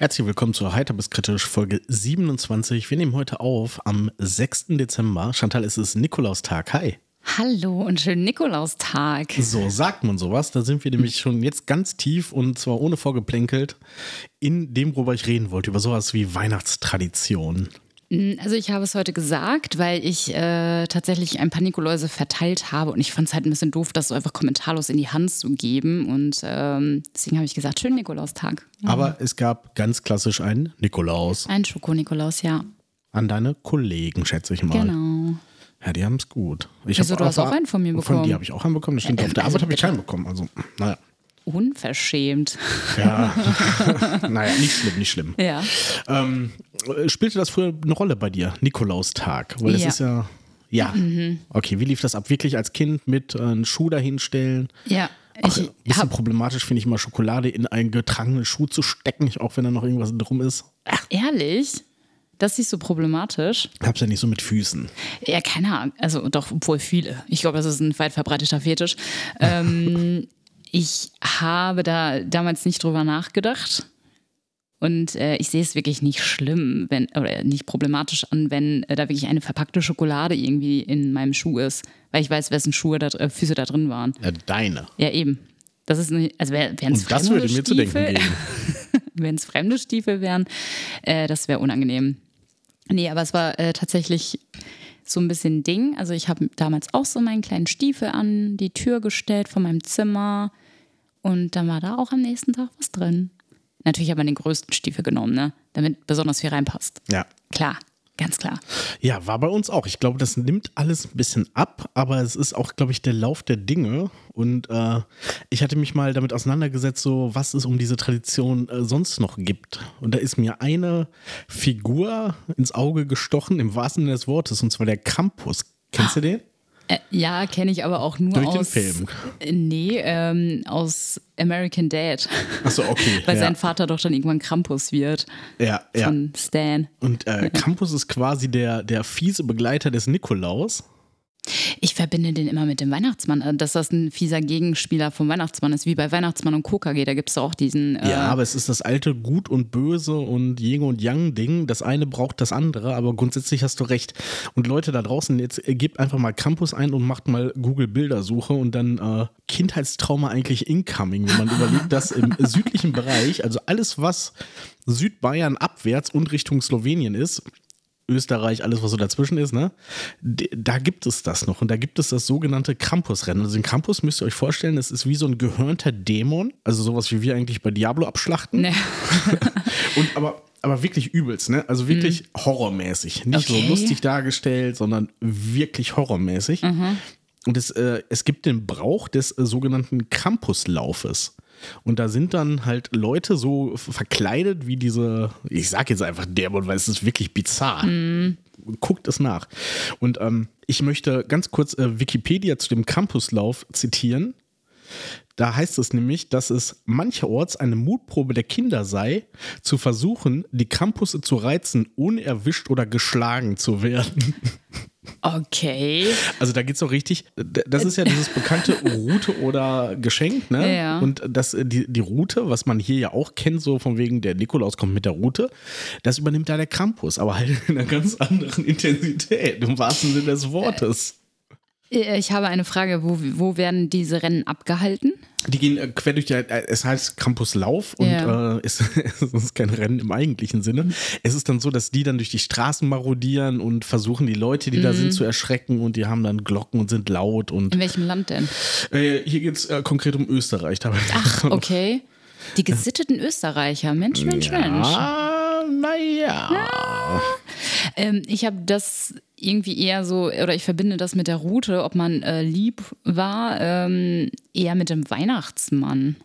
Herzlich willkommen zur Heiter bis kritisch Folge 27. Wir nehmen heute auf am 6. Dezember. Chantal, es ist Nikolaustag. Hi. Hallo und schönen Nikolaustag. So sagt man sowas. Da sind wir nämlich schon jetzt ganz tief und zwar ohne vorgeplänkelt in dem, worüber ich reden wollte, über sowas wie Weihnachtstradition. Also ich habe es heute gesagt, weil ich äh, tatsächlich ein paar Nikoläuse verteilt habe und ich fand es halt ein bisschen doof, das so einfach kommentarlos in die Hand zu geben und ähm, deswegen habe ich gesagt, schönen Nikolaustag. Ja. Aber es gab ganz klassisch einen Nikolaus. Ein Schoko-Nikolaus, ja. An deine Kollegen, schätze ich mal. Genau. Ja, die haben es gut. Ich also du hast auch einen von mir bekommen. Von dir habe ich auch einen bekommen. Das stimmt. Äh, Auf der also Arbeit habe ich keinen bekommen. Also, naja. Unverschämt. Ja, naja, nicht schlimm, nicht schlimm. Ja. Ähm, spielte das früher eine Rolle bei dir, Nikolaustag? Weil das ja. ist ja. Ja. Mhm. Okay, wie lief das ab? Wirklich als Kind mit äh, einem Schuh dahinstellen? Ja. Ach, ein bisschen problematisch finde ich mal, Schokolade in einen getragenen Schuh zu stecken, auch wenn da noch irgendwas drum ist. Ach. Ehrlich? Das ist so problematisch. Hab's ja nicht so mit Füßen. Ja, keine Ahnung. Also doch, wohl viele. Ich glaube, das ist ein weit verbreiteter Fetisch. ähm, ich habe da damals nicht drüber nachgedacht. Und äh, ich sehe es wirklich nicht schlimm, wenn, oder nicht problematisch an, wenn äh, da wirklich eine verpackte Schokolade irgendwie in meinem Schuh ist. Weil ich weiß, wessen Schuhe da, äh, Füße da drin waren. Ja, deine. Ja, eben. Das ist nicht, also wären es das würde mir zu denken geben. wenn es fremde Stiefel wären, äh, das wäre unangenehm. Nee, aber es war äh, tatsächlich so ein bisschen Ding. Also ich habe damals auch so meinen kleinen Stiefel an die Tür gestellt von meinem Zimmer und dann war da auch am nächsten Tag was drin. Natürlich aber den größten Stiefel genommen, ne? damit besonders viel reinpasst. Ja. Klar. Ganz klar. Ja, war bei uns auch. Ich glaube, das nimmt alles ein bisschen ab, aber es ist auch, glaube ich, der Lauf der Dinge. Und äh, ich hatte mich mal damit auseinandergesetzt, so was es um diese Tradition äh, sonst noch gibt. Und da ist mir eine Figur ins Auge gestochen, im wahrsten Sinne des Wortes, und zwar der Campus. Kennst du den? Äh, ja, kenne ich aber auch nur Durch aus. den Film. Äh, nee, ähm, aus American Dad. Achso, okay. Weil ja. sein Vater doch dann irgendwann Krampus wird. Ja, von ja. Stan. Und äh, Krampus ist quasi der, der fiese Begleiter des Nikolaus. Ich verbinde den immer mit dem Weihnachtsmann, äh, dass das ein fieser Gegenspieler vom Weihnachtsmann ist, wie bei Weihnachtsmann und KKG. Da gibt es auch diesen. Äh ja, aber es ist das alte Gut und Böse und Yin und Yang-Ding. Das eine braucht das andere, aber grundsätzlich hast du recht. Und Leute da draußen, jetzt äh, gebt einfach mal Campus ein und macht mal Google-Bildersuche und dann äh, Kindheitstrauma eigentlich incoming, wenn man überlegt, dass im südlichen Bereich, also alles, was Südbayern abwärts und Richtung Slowenien ist, Österreich, alles, was so dazwischen ist, ne? Da gibt es das noch. Und da gibt es das sogenannte Krampusrennen. Also den Krampus müsst ihr euch vorstellen, das ist wie so ein gehörnter Dämon. Also sowas, wie wir eigentlich bei Diablo abschlachten. Nee. Und aber aber wirklich übelst, ne? Also wirklich mhm. horrormäßig. Nicht okay. so lustig dargestellt, sondern wirklich horrormäßig. Mhm. Und es, äh, es gibt den Brauch des äh, sogenannten Krampuslaufes. Und da sind dann halt Leute so verkleidet wie diese, ich sag jetzt einfach Dämon, weil es ist wirklich bizarr. Mm. Guckt es nach. Und ähm, ich möchte ganz kurz äh, Wikipedia zu dem Campuslauf zitieren. Da heißt es nämlich, dass es mancherorts eine Mutprobe der Kinder sei, zu versuchen, die Campusse zu reizen, ohne erwischt oder geschlagen zu werden. Okay. Also da geht es doch richtig. Das ist ja dieses bekannte Route oder Geschenk, ne? Ja. Und das, die, die Route, was man hier ja auch kennt, so von wegen der Nikolaus kommt mit der Route, das übernimmt da der Krampus, aber halt in einer ganz anderen Intensität, im wahrsten Sinne des Wortes. Äh, ich habe eine Frage, wo, wo werden diese Rennen abgehalten? Die gehen äh, quer durch die, äh, es heißt Campus Lauf und ja. äh, es, es, ist kein Rennen im eigentlichen Sinne. Es ist dann so, dass die dann durch die Straßen marodieren und versuchen, die Leute, die mhm. da sind, zu erschrecken und die haben dann Glocken und sind laut. Und, In welchem Land denn? Äh, hier geht es äh, konkret um Österreich. Ach, okay. Die gesitteten Österreicher. Mensch, Mensch, ja, Mensch. Naja. Ja. Ähm, ich habe das irgendwie eher so, oder ich verbinde das mit der Route, ob man äh, lieb war, ähm, eher mit dem Weihnachtsmann.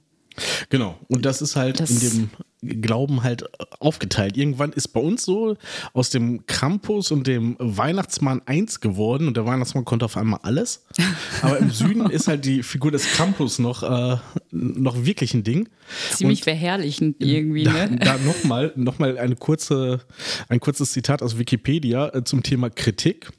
Genau, und das ist halt das in dem Glauben halt aufgeteilt. Irgendwann ist bei uns so aus dem Krampus und dem Weihnachtsmann eins geworden und der Weihnachtsmann konnte auf einmal alles. Aber im Süden ist halt die Figur des Krampus noch, äh, noch wirklich ein Ding. Ziemlich und verherrlichend irgendwie, da, ne? Da nochmal noch mal eine kurze, ein kurzes Zitat aus Wikipedia äh, zum Thema Kritik.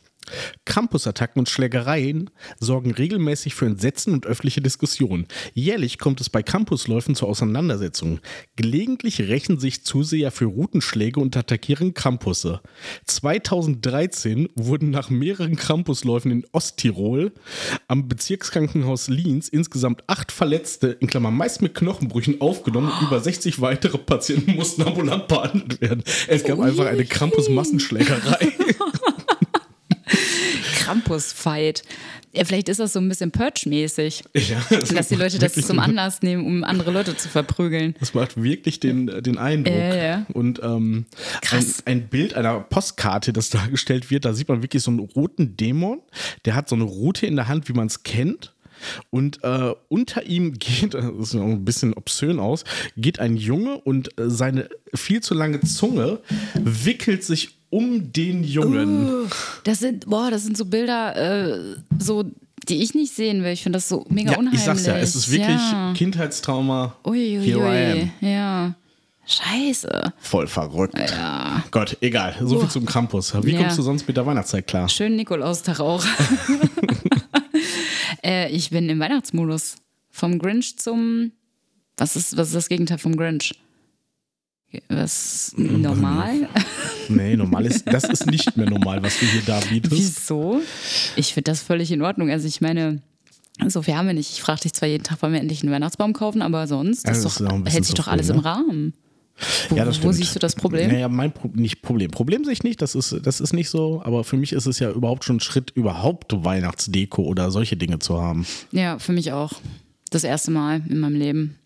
Campusattacken und Schlägereien sorgen regelmäßig für Entsetzen und öffentliche Diskussionen. Jährlich kommt es bei Campusläufen zu Auseinandersetzungen. Gelegentlich rächen sich Zuseher für Routenschläge und attackieren Campusse. 2013 wurden nach mehreren Campusläufen in Osttirol am Bezirkskrankenhaus Lienz insgesamt acht Verletzte, in Klammern meist mit Knochenbrüchen, aufgenommen. Über 60 weitere Patienten mussten ambulant behandelt werden. Es gab einfach eine Krampus-Massenschlägerei. Krampus-Fight. Ja, vielleicht ist das so ein bisschen Purge-mäßig. Ja, Dass die Leute das zum Anlass nehmen, um andere Leute zu verprügeln. Das macht wirklich den, den Eindruck. Ja, ja. Und ähm, ein, Krass. ein Bild einer Postkarte, das dargestellt wird, da sieht man wirklich so einen roten Dämon, der hat so eine Rute in der Hand, wie man es kennt. Und äh, unter ihm geht, das sieht ein bisschen obszön aus, geht ein Junge und äh, seine viel zu lange Zunge wickelt sich um den Jungen. Das sind, boah, das sind so Bilder, äh, so, die ich nicht sehen will. Ich finde das so mega ja, unheimlich. ich sag's ja, es ist wirklich Ja. Kindheitstrauma. Ui, ui, Here I am. Ja. Scheiße. Voll verrückt. Ja. Gott, egal. So viel zum Krampus. Wie Ja. kommst du sonst mit der Weihnachtszeit klar? Schönen Nikolaustag auch. äh, ich bin im Weihnachtsmodus. Vom Grinch zum. Was ist, was ist das Gegenteil vom Grinch? Was normal? Nee, normal ist, das ist nicht mehr normal, was du hier da bietest. Wieso? Ich finde das völlig in Ordnung. Also ich meine, so viel haben wir nicht. Ich frage dich zwar jeden Tag, wollen wir endlich einen Weihnachtsbaum kaufen, aber sonst Ja, doch, hält sich zu doch alles früh, im ne? Rahmen. Wo, Ja, das wo siehst du das Problem? Naja, mein Pro nicht Problem. Problem sehe ich nicht, das ist, das ist nicht so, aber für mich ist es ja überhaupt schon ein Schritt, überhaupt Weihnachtsdeko oder solche Dinge zu haben. Ja, für mich auch. Das erste Mal in meinem Leben.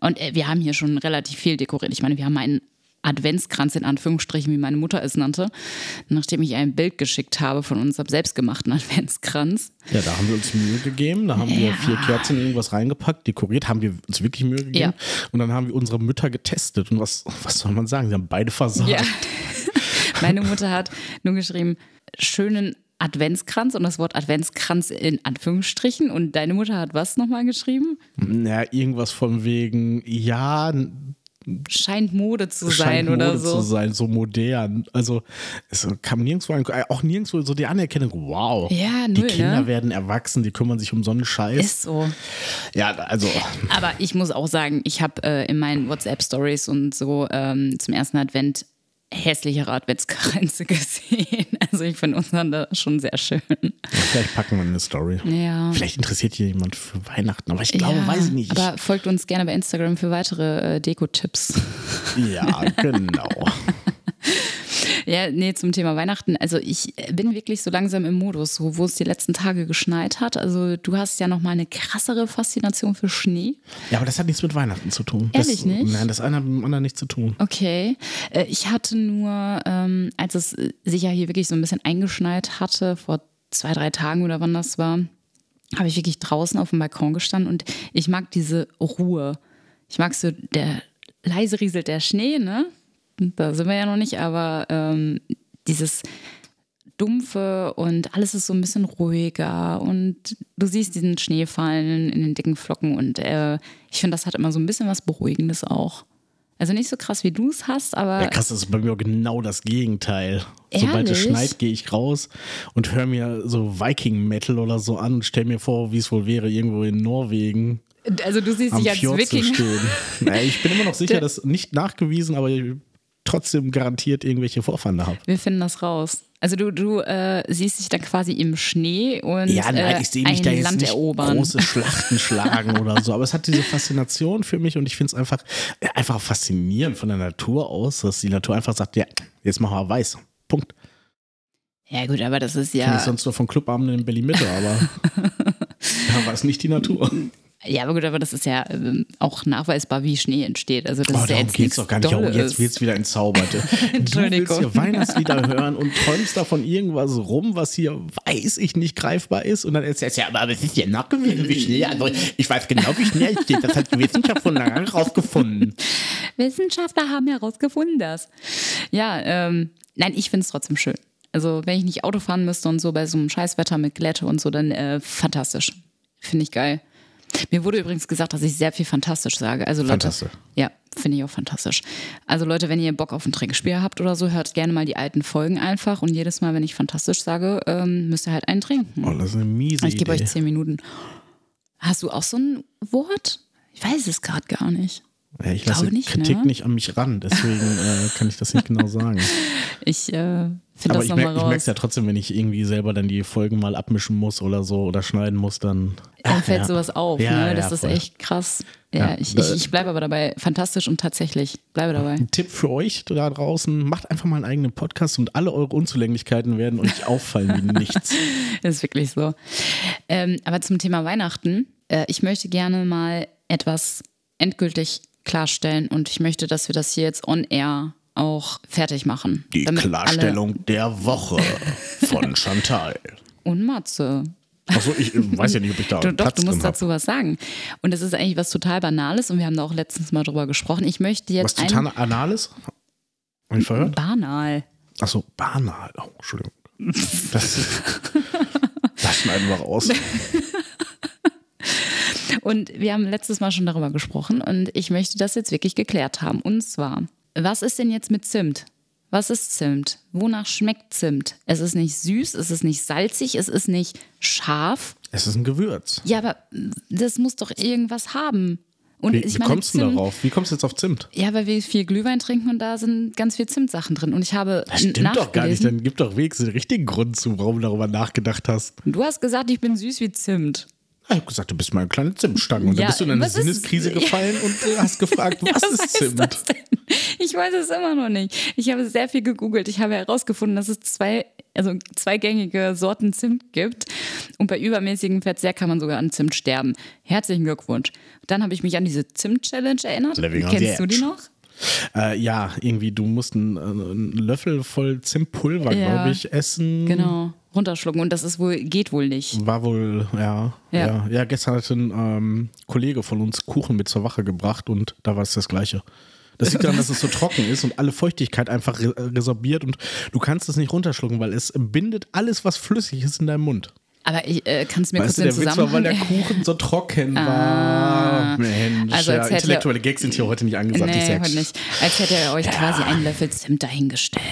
Und äh, wir haben hier schon relativ viel dekoriert. Ich meine, wir haben einen Adventskranz in Anführungsstrichen, wie meine Mutter es nannte, nachdem ich ein Bild geschickt habe von unserem selbstgemachten Adventskranz. Ja, da haben wir uns Mühe gegeben, da haben wir Ja. vier Kerzen in irgendwas reingepackt, dekoriert, haben wir uns wirklich Mühe gegeben. Ja. Und dann haben wir unsere Mütter getestet und was, was soll man sagen, sie haben beide versagt. Ja. Meine Mutter hat nur geschrieben, schönen Adventskranz und das Wort Adventskranz in Anführungsstrichen. Und deine Mutter hat was nochmal geschrieben? Ja, irgendwas von wegen, ja, Scheint Mode zu sein scheint oder Mode so. zu sein, so modern. Also es kam nirgendwo, ein, äh, auch nirgendwo so die Anerkennung, wow, Ja, die null, Kinder ne? werden erwachsen, die kümmern sich um so einen Scheiß. Ist so. ja, also Aber ich muss auch sagen, ich habe äh, in meinen WhatsApp-Stories und so ähm, zum ersten Advent hässlichere Adventskränze gesehen. Also ich finde unseren da schon sehr schön. vielleicht packen wir eine Story. Ja. Vielleicht interessiert hier jemand für Weihnachten, aber ich glaube, ja, weiß ich nicht. Aber folgt uns gerne bei Instagram für weitere äh, Deko-Tipps. ja, genau. Ja, nee, zum Thema Weihnachten. Also ich bin wirklich so langsam im Modus, so, wo es die letzten Tage geschneit hat. Also du hast ja noch mal eine krassere Faszination für Schnee. Ja, aber das hat nichts mit Weihnachten zu tun. Ehrlich das, nicht? Nein, das eine hat mit dem anderen nichts zu tun. Okay. Äh, Ich hatte nur, ähm, als es äh, sich ja hier wirklich so ein bisschen eingeschneit hatte, vor zwei, drei Tagen oder wann das war, habe ich wirklich draußen auf dem Balkon gestanden und ich mag diese Ruhe. Ich mag so, der leise rieselt der Schnee, ne? Da sind wir ja noch nicht, aber ähm, dieses Dumpfe und alles ist so ein bisschen ruhiger und du siehst diesen Schnee fallen in den dicken Flocken und äh, ich finde, das hat immer so ein bisschen was Beruhigendes auch. Also nicht so krass, wie du es hast, aber Ja, krass, das ist bei mir genau das Gegenteil. Sobald es Ehrlich? schneit, gehe ich raus und höre mir so Viking-Metal oder so an und stell mir vor, wie es wohl wäre, irgendwo in Norwegen also du siehst am dich als Fjord zu Wikinger. stehen. naja, ich bin immer noch sicher, dass nicht nachgewiesen, aber trotzdem garantiert irgendwelche Vorfahren habe. Wir finden das raus. Also du, du äh, siehst dich dann quasi im Schnee und Ja, nein, äh, ich sehe mich ein da jetzt Land nicht erobern. große Schlachten schlagen oder so, aber es hat diese Faszination für mich und ich finde es einfach, äh, einfach faszinierend von der Natur aus, dass die Natur einfach sagt, ja, jetzt machen wir weiß. Punkt. Ja gut, aber das ist Kenn ja. ich sonst nur von Clubabenden in Berlin-Mitte, aber da war es nicht die Natur. Ja, aber gut, aber das ist ja ähm, auch nachweisbar, wie Schnee entsteht. Also das Oh, ist ja darum jetzt geht es nichts doch gar nicht. Oh, Dolles. jetzt wird es wieder entzaubert. Du willst hier Weihnachtslieder hören und träumst da von irgendwas rum, was hier, weiß ich nicht, greifbar ist. Und dann erzählst du, ja, aber es ist ja nachgewiesen, wie Schnee. Also, ich weiß genau, wie Schnee entsteht. Das hat die Wissenschaft von lange rausgefunden. Wissenschaftler haben herausgefunden das. Ja, ähm, nein, ich finde es trotzdem schön. Also wenn ich nicht Auto fahren müsste und so bei so einem Scheißwetter mit Glätte und so, dann äh, fantastisch. Finde ich geil. Mir wurde übrigens gesagt, dass ich sehr viel fantastisch sage. Also Leute, Fantastisch. Ja, finde ich auch fantastisch. Also Leute, wenn ihr Bock auf ein Trinkspiel habt oder so, hört gerne mal die alten Folgen einfach. Und jedes Mal, wenn ich fantastisch sage, ähm, müsst ihr halt einen trinken. Oh, das ist eine miese ich gebe euch zehn Minuten. Hast du auch so ein Wort? Ich weiß es gerade gar nicht. Ja, ich lasse nicht, Kritik ne? nicht an mich ran, deswegen äh, kann ich das nicht genau sagen. Ich äh, finde Aber das ich nochmal merke raus. es ja trotzdem, wenn ich irgendwie selber dann die Folgen mal abmischen muss oder so oder schneiden muss, dann. Dann fällt ja. sowas auf, Ja, ne? Das ist voll. echt krass. Ja, ich, ich, ich bleibe aber dabei. Fantastisch und tatsächlich. Bleibe dabei. Ein Tipp für euch da draußen: Macht einfach mal einen eigenen Podcast und alle eure Unzulänglichkeiten werden euch auffallen wie nichts. ist wirklich so. Ähm, aber zum Thema Weihnachten, äh, ich möchte gerne mal etwas endgültig klarstellen und ich möchte, dass wir das hier jetzt on air auch fertig machen. Die Klarstellung der Woche von Chantal. Und Matze. Achso, ich weiß ja nicht, ob ich da Du, doch, du musst dazu was sagen. Und das ist eigentlich was total Banales und wir haben da auch letztens mal drüber gesprochen. Ich möchte Was jetzt total ein Anales? Hab ich verhört? banal. Achso, banal. Oh, Entschuldigung. Das, das schneiden wir raus. Und wir haben letztes Mal schon darüber gesprochen und ich möchte das jetzt wirklich geklärt haben. Und zwar, was ist denn jetzt mit Zimt? Was ist Zimt? Wonach schmeckt Zimt? Es ist nicht süß, es ist nicht salzig, es ist nicht scharf. Es ist ein Gewürz. Ja, aber das muss doch irgendwas haben. Und Wie, wie meine, kommst du darauf? Wie kommst du jetzt auf Zimt? Ja, weil wir viel Glühwein trinken und da sind ganz viel Zimtsachen drin. Und ich habe Das stimmt doch gar nicht. Dann gib doch wenigstens den richtigen Grund zu, warum du darüber nachgedacht hast. Du hast gesagt, ich bin süß wie Zimt. Ich habe gesagt, du bist mal eine kleine Zimtstange. Und Ja, dann bist du in eine was ist- Sinneskrise gefallen und äh, hast gefragt, was, ist heißt Zimt? das denn? Ich weiß es immer noch nicht. Ich habe sehr viel gegoogelt. Ich habe herausgefunden, dass es zwei, also zwei gängige Sorten Zimt gibt. Und bei übermäßigem Verzehr kann man sogar an Zimt sterben. Herzlichen Glückwunsch. Dann habe ich mich an diese Zimt-Challenge erinnert. Living Kennst du die noch? Äh, ja, irgendwie, du musst einen, äh, einen Löffel voll Zimtpulver, Ja, glaube ich, essen. Genau. Runterschlucken. Und das ist wohl, geht wohl nicht. War wohl, ja. Ja. Ja, ja. gestern hat ein ähm, Kollege von uns Kuchen mit zur Wache gebracht und da war es das Gleiche. Das liegt daran, dass es so trocken ist und alle Feuchtigkeit einfach re resorbiert und du kannst es nicht runterschlucken, weil es bindet alles, was flüssig ist, in deinem Mund. Aber ich äh, kannst du mir Weißt du, kurz der den Witz war, weil der. Kuchen so trocken war. Mensch, Also ja, als hätte- intellektuelle Gags sind hier heute nicht angesagt. ich Nee, sag's. heute nicht. Als hätte er euch quasi einen Löffel Zimt dahingestellt.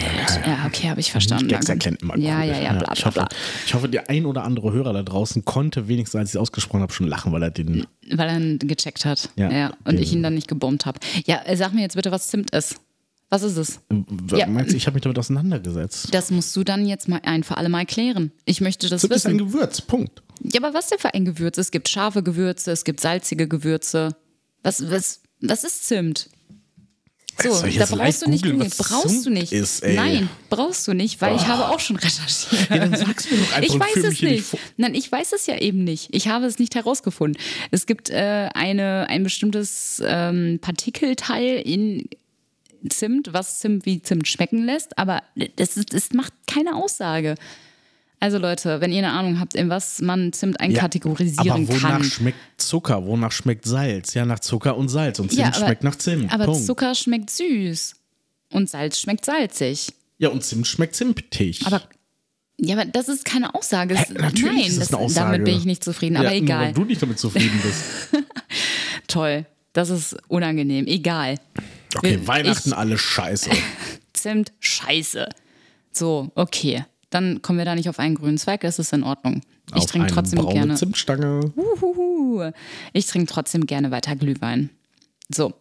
Ja, okay, habe ich verstanden. Gags erklären immer ja, ja, ja, bla, ich, bla, hoffe, bla. ich hoffe, der ein oder andere Hörer da draußen konnte wenigstens, als ich es ausgesprochen habe, schon lachen, weil er den Weil er ihn gecheckt hat. Ja, Ja. und ich ihn dann nicht gebombt habe. Ja, äh, sag mir jetzt bitte, was Zimt ist. Was ist es? Ja. Meinst du, ich habe mich damit auseinandergesetzt? Das musst du dann jetzt mal ein für alle Mal klären. Ich möchte das Zimt ist ein wissen. Gewürz, Punkt. Ja, aber was denn für ein Gewürz? Es gibt scharfe Gewürze, es gibt salzige Gewürze. Was, was, was ist Zimt? So, da brauchst du nicht, googeln, was brauchst Zimt du nicht. ist? Nein, brauchst du nicht, weil ich habe auch schon recherchiert. Ja, dann sag's mir doch einfach Ich weiß es nicht. Nein, ich weiß es ja eben nicht. Ich habe es nicht herausgefunden. Es gibt äh, eine, ein bestimmtes ähm, Partikelteil in Zimt, was Zimt wie Zimt schmecken lässt, aber das, ist, das macht keine Aussage. Also Leute, wenn ihr eine Ahnung habt, in was man Zimt einkategorisieren aber wonach kann. schmeckt Zucker? Wonach schmeckt Salz? Ja, nach Zucker und Salz. Und Zimt Ja, aber- schmeckt nach Zimt. Aber Punkt. Zucker schmeckt süß und Salz schmeckt salzig. Ja, und Zimt schmeckt zimtig. Aber ja, aber das ist keine Aussage. Hä, natürlich Nein, ist das das, eine Aussage. damit bin ich nicht zufrieden. Aber ja, nur egal. Wenn du nicht damit zufrieden bist. Toll. Das ist unangenehm. Egal. Okay, Ich- Weihnachten alles scheiße. Zimt, scheiße. So, okay. Dann kommen wir da nicht auf einen grünen Zweig, das ist in Ordnung. Ich Auf trinke trotzdem braune gerne. Zimtstange. Uhuhu. Ich trinke trotzdem gerne weiter Glühwein. So.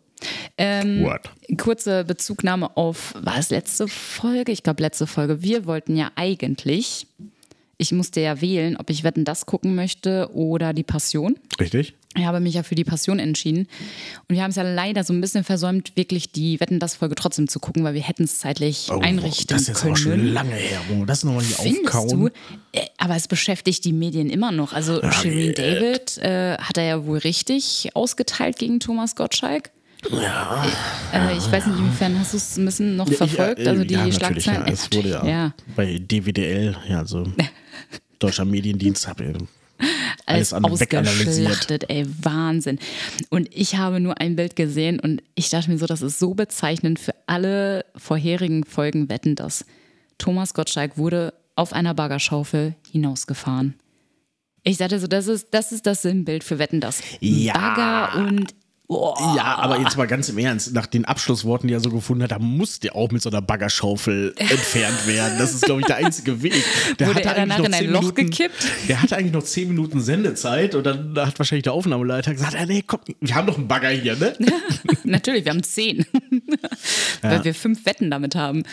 Ähm, What? kurze Bezugnahme auf, war es letzte Folge? Ich glaube, letzte Folge. Wir wollten ja eigentlich, ich musste ja wählen, ob ich Wetten das gucken möchte oder die Passion. Richtig? Ich habe mich ja für die Passion entschieden. Und wir haben es ja leider so ein bisschen versäumt, wirklich die Wetten das Folge trotzdem zu gucken, weil wir hätten es zeitlich einrichten Oh, das ist jetzt können. aber schon lange her. Junge. Das nochmal nicht Findest aufkauen. du? Äh, Aber es beschäftigt die Medien immer noch. Also Shirin David äh, hat er ja wohl richtig ausgeteilt gegen Thomas Gottschalk. Ja. Äh, ich weiß nicht, inwiefern hast du es ein bisschen noch verfolgt? Ja, äh, also die ja, Schlagzeilen. Ja, es wurde ja, ja. bei DWDL, ja, also Deutscher Mediendienst, habe ich alles ausgeschlachtet, ey, Wahnsinn. Und ich habe nur ein Bild gesehen und ich dachte mir so, das ist so bezeichnend für alle vorherigen Folgen Wetten, dass Thomas Gottschalk wurde auf einer Baggerschaufel hinausgefahren. Ich sagte so, das ist, das ist das Sinnbild für Wetten das. Ja. Bagger und Oh. Ja, aber jetzt mal ganz im Ernst, nach den Abschlussworten, die er so gefunden hat, da muss der auch mit so einer Baggerschaufel entfernt werden. Das ist, glaube ich, der einzige Weg. Der Wurde hatte er danach eigentlich in noch ein zehn Loch Minuten, gekippt? Der hatte eigentlich noch zehn Minuten Sendezeit und dann hat wahrscheinlich der Aufnahmeleiter gesagt, ah, nee, komm, wir haben doch einen Bagger hier, ne? Natürlich, wir haben zehn. Weil wir fünf Wetten damit haben.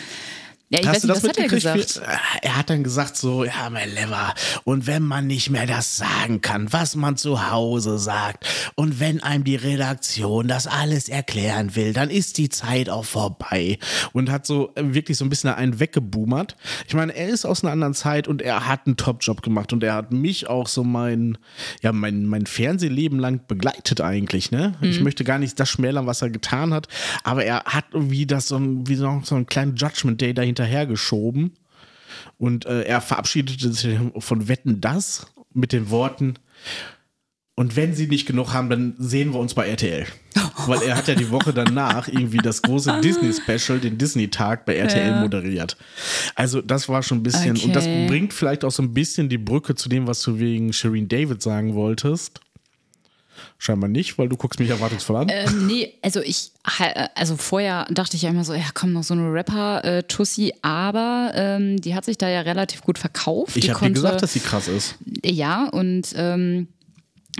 Ja, ich weiß nicht, was hat er gesagt? Wie- Er hat dann gesagt so, ja, mein Lever, und wenn man nicht mehr das sagen kann, was man zu Hause sagt, und wenn einem die Redaktion das alles erklären will, dann ist die Zeit auch vorbei. Und hat so äh, wirklich so ein bisschen einen weggeboomert. Ich meine, er ist aus einer anderen Zeit und er hat einen Top-Job gemacht und er hat mich auch so mein, ja, mein, mein Fernsehleben lang begleitet eigentlich, ne? Ich möchte gar nicht das schmälern, was er getan hat, aber er hat irgendwie das so ein, wie so, so einen kleinen Judgment Day dahinterher geschoben. Und äh, er verabschiedete sich von Wetten das mit den Worten. Und wenn sie nicht genug haben, dann sehen wir uns bei RTL. Weil er hat ja die Woche danach irgendwie das große Disney-Special, den Disney-Tag bei RTL Ja. moderiert. Also das war schon ein bisschen, und das Okay. bringt vielleicht auch so ein bisschen die Brücke zu dem, was du wegen Shireen David sagen wolltest. Scheinbar nicht, weil du guckst mich erwartungsvoll an. Ähm, nee, also ich, also vorher dachte ich ja immer so, ja komm, noch so eine Rapper-Tussi, aber ähm, die hat sich da ja relativ gut verkauft. ich habe dir gesagt, dass sie krass ist. Ja, und ähm,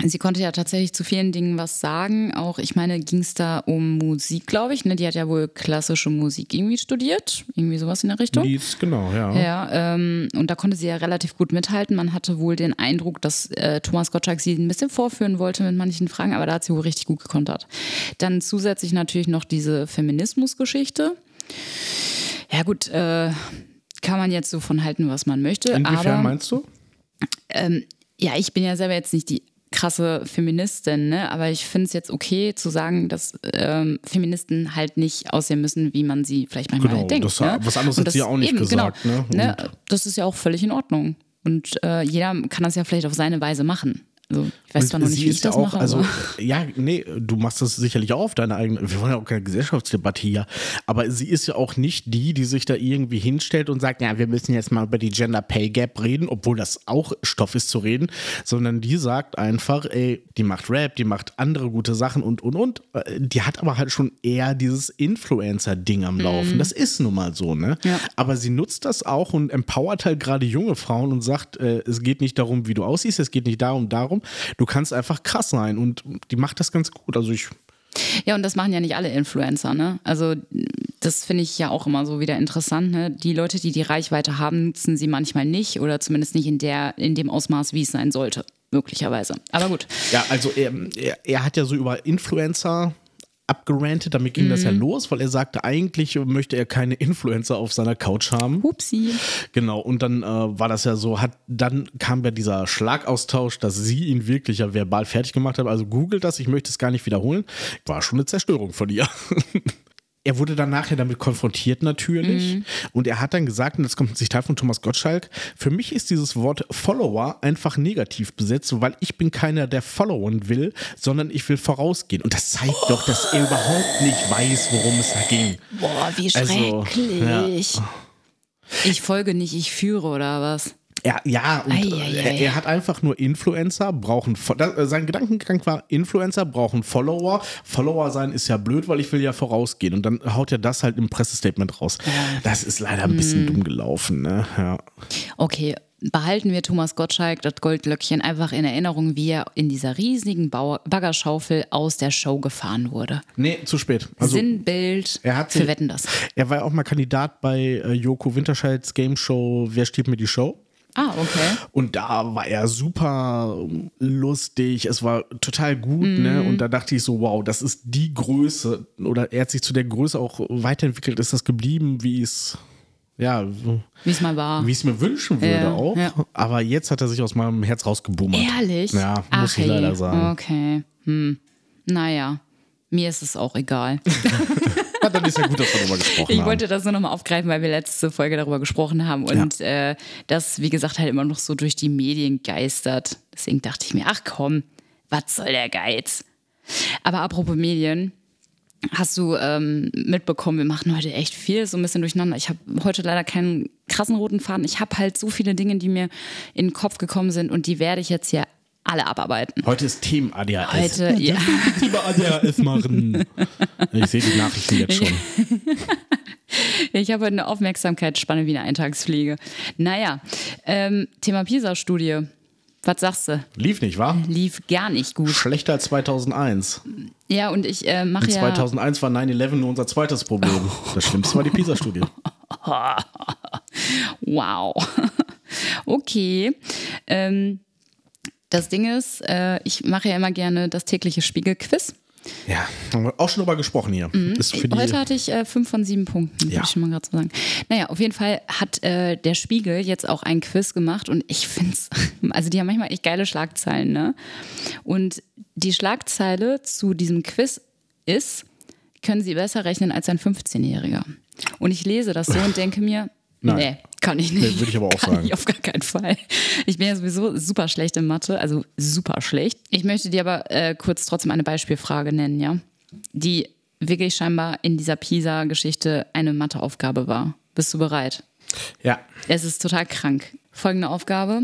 sie konnte ja tatsächlich zu vielen Dingen was sagen. Auch, ich meine, ging es da um Musik, glaube ich. Ne? Die hat ja wohl klassische Musik irgendwie studiert. Irgendwie sowas in der Richtung. Lieds, genau, ja. Ja, ähm, und da konnte sie ja relativ gut mithalten. Man hatte wohl den Eindruck, dass äh, Thomas Gottschalk sie ein bisschen vorführen wollte mit manchen Fragen, aber da hat sie wohl richtig gut gekontert. Dann zusätzlich natürlich noch diese Feminismusgeschichte. Ja, gut, äh, kann man jetzt so von halten, was man möchte. Inwiefern aber, meinst du? ja, ich bin ja selber jetzt nicht die krasse Feministin, ne? aber ich finde es jetzt okay zu sagen, dass ähm, Feministen halt nicht aussehen müssen, wie man sie vielleicht manchmal Genau, halt denkt. das- ne? was anderes hat sie ja auch nicht gesagt, Genau, ne? ne? Das ist ja auch völlig in Ordnung. Und äh, jeder kann das ja vielleicht auf seine Weise machen. Also, ich weiß Und zwar noch nicht, wie ist ich ja das auch, mache. also, aber ja, nee, du machst das sicherlich auch auf deine eigene, wir wollen ja auch keine Gesellschaftsdebatte hier, aber sie ist ja auch nicht die, die sich da irgendwie hinstellt und sagt, ja, wir müssen jetzt mal über die Gender Pay Gap reden, obwohl das auch Stoff ist zu reden, sondern die sagt einfach, ey, die macht Rap, die macht andere gute Sachen und, und, und. Äh, Die hat aber halt schon eher dieses Influencer-Ding am Laufen. Das ist nun mal so, ne? Ja. Aber sie nutzt das auch und empowert halt gerade junge Frauen und sagt, äh, es geht nicht darum, wie du aussiehst, es geht nicht darum, darum. Du kannst einfach krass sein und die macht das ganz gut. Also ich, Ja, und das machen ja nicht alle Influencer, ne? Also das finde ich ja auch immer so wieder interessant, ne? Die Leute, die die Reichweite haben, nutzen sie manchmal nicht oder zumindest nicht in der in dem Ausmaß, wie es sein sollte, möglicherweise. Aber gut. ja, also er, er, er hat ja so über Influencer abgerantet, damit ging das ja los, weil er sagte, eigentlich möchte er keine Influencer auf seiner Couch haben. Hupsi. Genau, und dann äh, war das ja so, hat, dann kam ja dieser Schlagaustausch, dass sie ihn wirklich ja verbal fertig gemacht hat. Also googelt das, ich möchte es gar nicht wiederholen. War schon eine Zerstörung von ihr. Er wurde dann nachher damit konfrontiert natürlich und er hat dann gesagt, und das kommt ein Zitat von Thomas Gottschalk, für mich ist dieses Wort Follower einfach negativ besetzt, weil ich bin keiner, der followen will, sondern ich will vorausgehen. Und das zeigt doch, dass er überhaupt nicht weiß, worum es da ging. Boah, wie Also, schrecklich. Ich folge nicht, ich führe oder was? Ja, ja, und äh, er, er hat einfach nur Influencer, brauchen, äh, sein Gedankengang war, Influencer brauchen Follower. Follower sein ist ja blöd, weil ich will ja vorausgehen. Und dann haut er das halt im Pressestatement raus. Das ist leider ein bisschen Hm. dumm gelaufen, ne? Ja. Okay, behalten wir Thomas Gottschalk, das Goldlöckchen, einfach in Erinnerung, wie er in dieser riesigen Bau Baggerschaufel aus der Show gefahren wurde. Nee, zu spät. Also, Sinnbild er hat für Wetten das. er war ja auch mal Kandidat bei äh, Joko Winterscheids Game Show Wer stiehlt mir die Show? Ah, okay. Und da war er super lustig, es war total gut, ne? Mhm. Und da dachte ich so, wow, das ist die Größe. Oder er hat sich zu der Größe auch weiterentwickelt, ist das geblieben, wie es, ja, Wie es mal war. wie ich es mir wünschen würde Ja, auch. ja. Aber jetzt hat er sich aus meinem Herz rausgebummert. Ehrlich? Ja, muss Ach, ich hey. leider sagen. Okay. Hm. Naja, mir ist es auch egal. Ja, dann ist ja gut, dass wir darüber gesprochen Ich haben. wollte das nur nochmal aufgreifen, weil wir letzte Folge darüber gesprochen haben und äh, das, wie gesagt, halt immer noch so durch die Medien geistert. Deswegen dachte ich mir, ach komm, was soll der Geiz? Aber apropos Medien, Hast du ähm, mitbekommen, wir machen heute echt viel, so ein bisschen durcheinander. Ich habe heute leider keinen krassen roten Faden. Ich habe halt so viele Dinge, die mir in den Kopf gekommen sind und die werde ich jetzt hier alle abarbeiten. Heute ist Team ADHS. Heute, ja. Team ADHS machen. Ich sehe die Nachrichten jetzt schon. Ich habe heute eine Aufmerksamkeitsspanne wie eine Eintagsfliege. Naja, ähm, Thema PISA-Studie. Was sagst du? Lief nicht, wa? Lief gar nicht gut. Schlechter als 2001. Ja, und ich äh, mache ja. 2001 war 9-11 nur unser zweites Problem. Das Schlimmste war die PISA-Studie. Wow. okay. Ähm, das Ding ist, äh, ich mache ja immer gerne das tägliche Spiegelquiz. Ja, haben wir auch schon drüber gesprochen hier. Die, Heute hatte ich äh, fünf von sieben Punkten, Ja. würde ich schon mal gerade so sagen. Naja, auf jeden Fall hat äh, der Spiegel jetzt auch ein Quiz gemacht und ich finde es, also die haben manchmal echt geile Schlagzeilen, ne? Und die Schlagzeile zu diesem Quiz ist, können Sie besser rechnen als ein 15-Jähriger. Und ich lese das so und denke mir, Nein. nee, kann ich nicht. Nee, würde ich aber auch kann sagen. Ich auf gar keinen Fall. Ich bin ja sowieso super schlecht in Mathe, also super schlecht. Ich möchte dir aber äh, kurz trotzdem eine Beispielfrage nennen, ja, die wirklich scheinbar in dieser PISA-Geschichte eine Matheaufgabe war. Bist du bereit? ja, Es ist total krank. Folgende Aufgabe.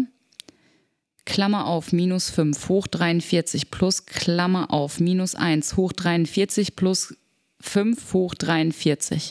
Klammer auf minus 5 hoch 43 plus Klammer auf minus 1 hoch 43 plus 5 hoch 43.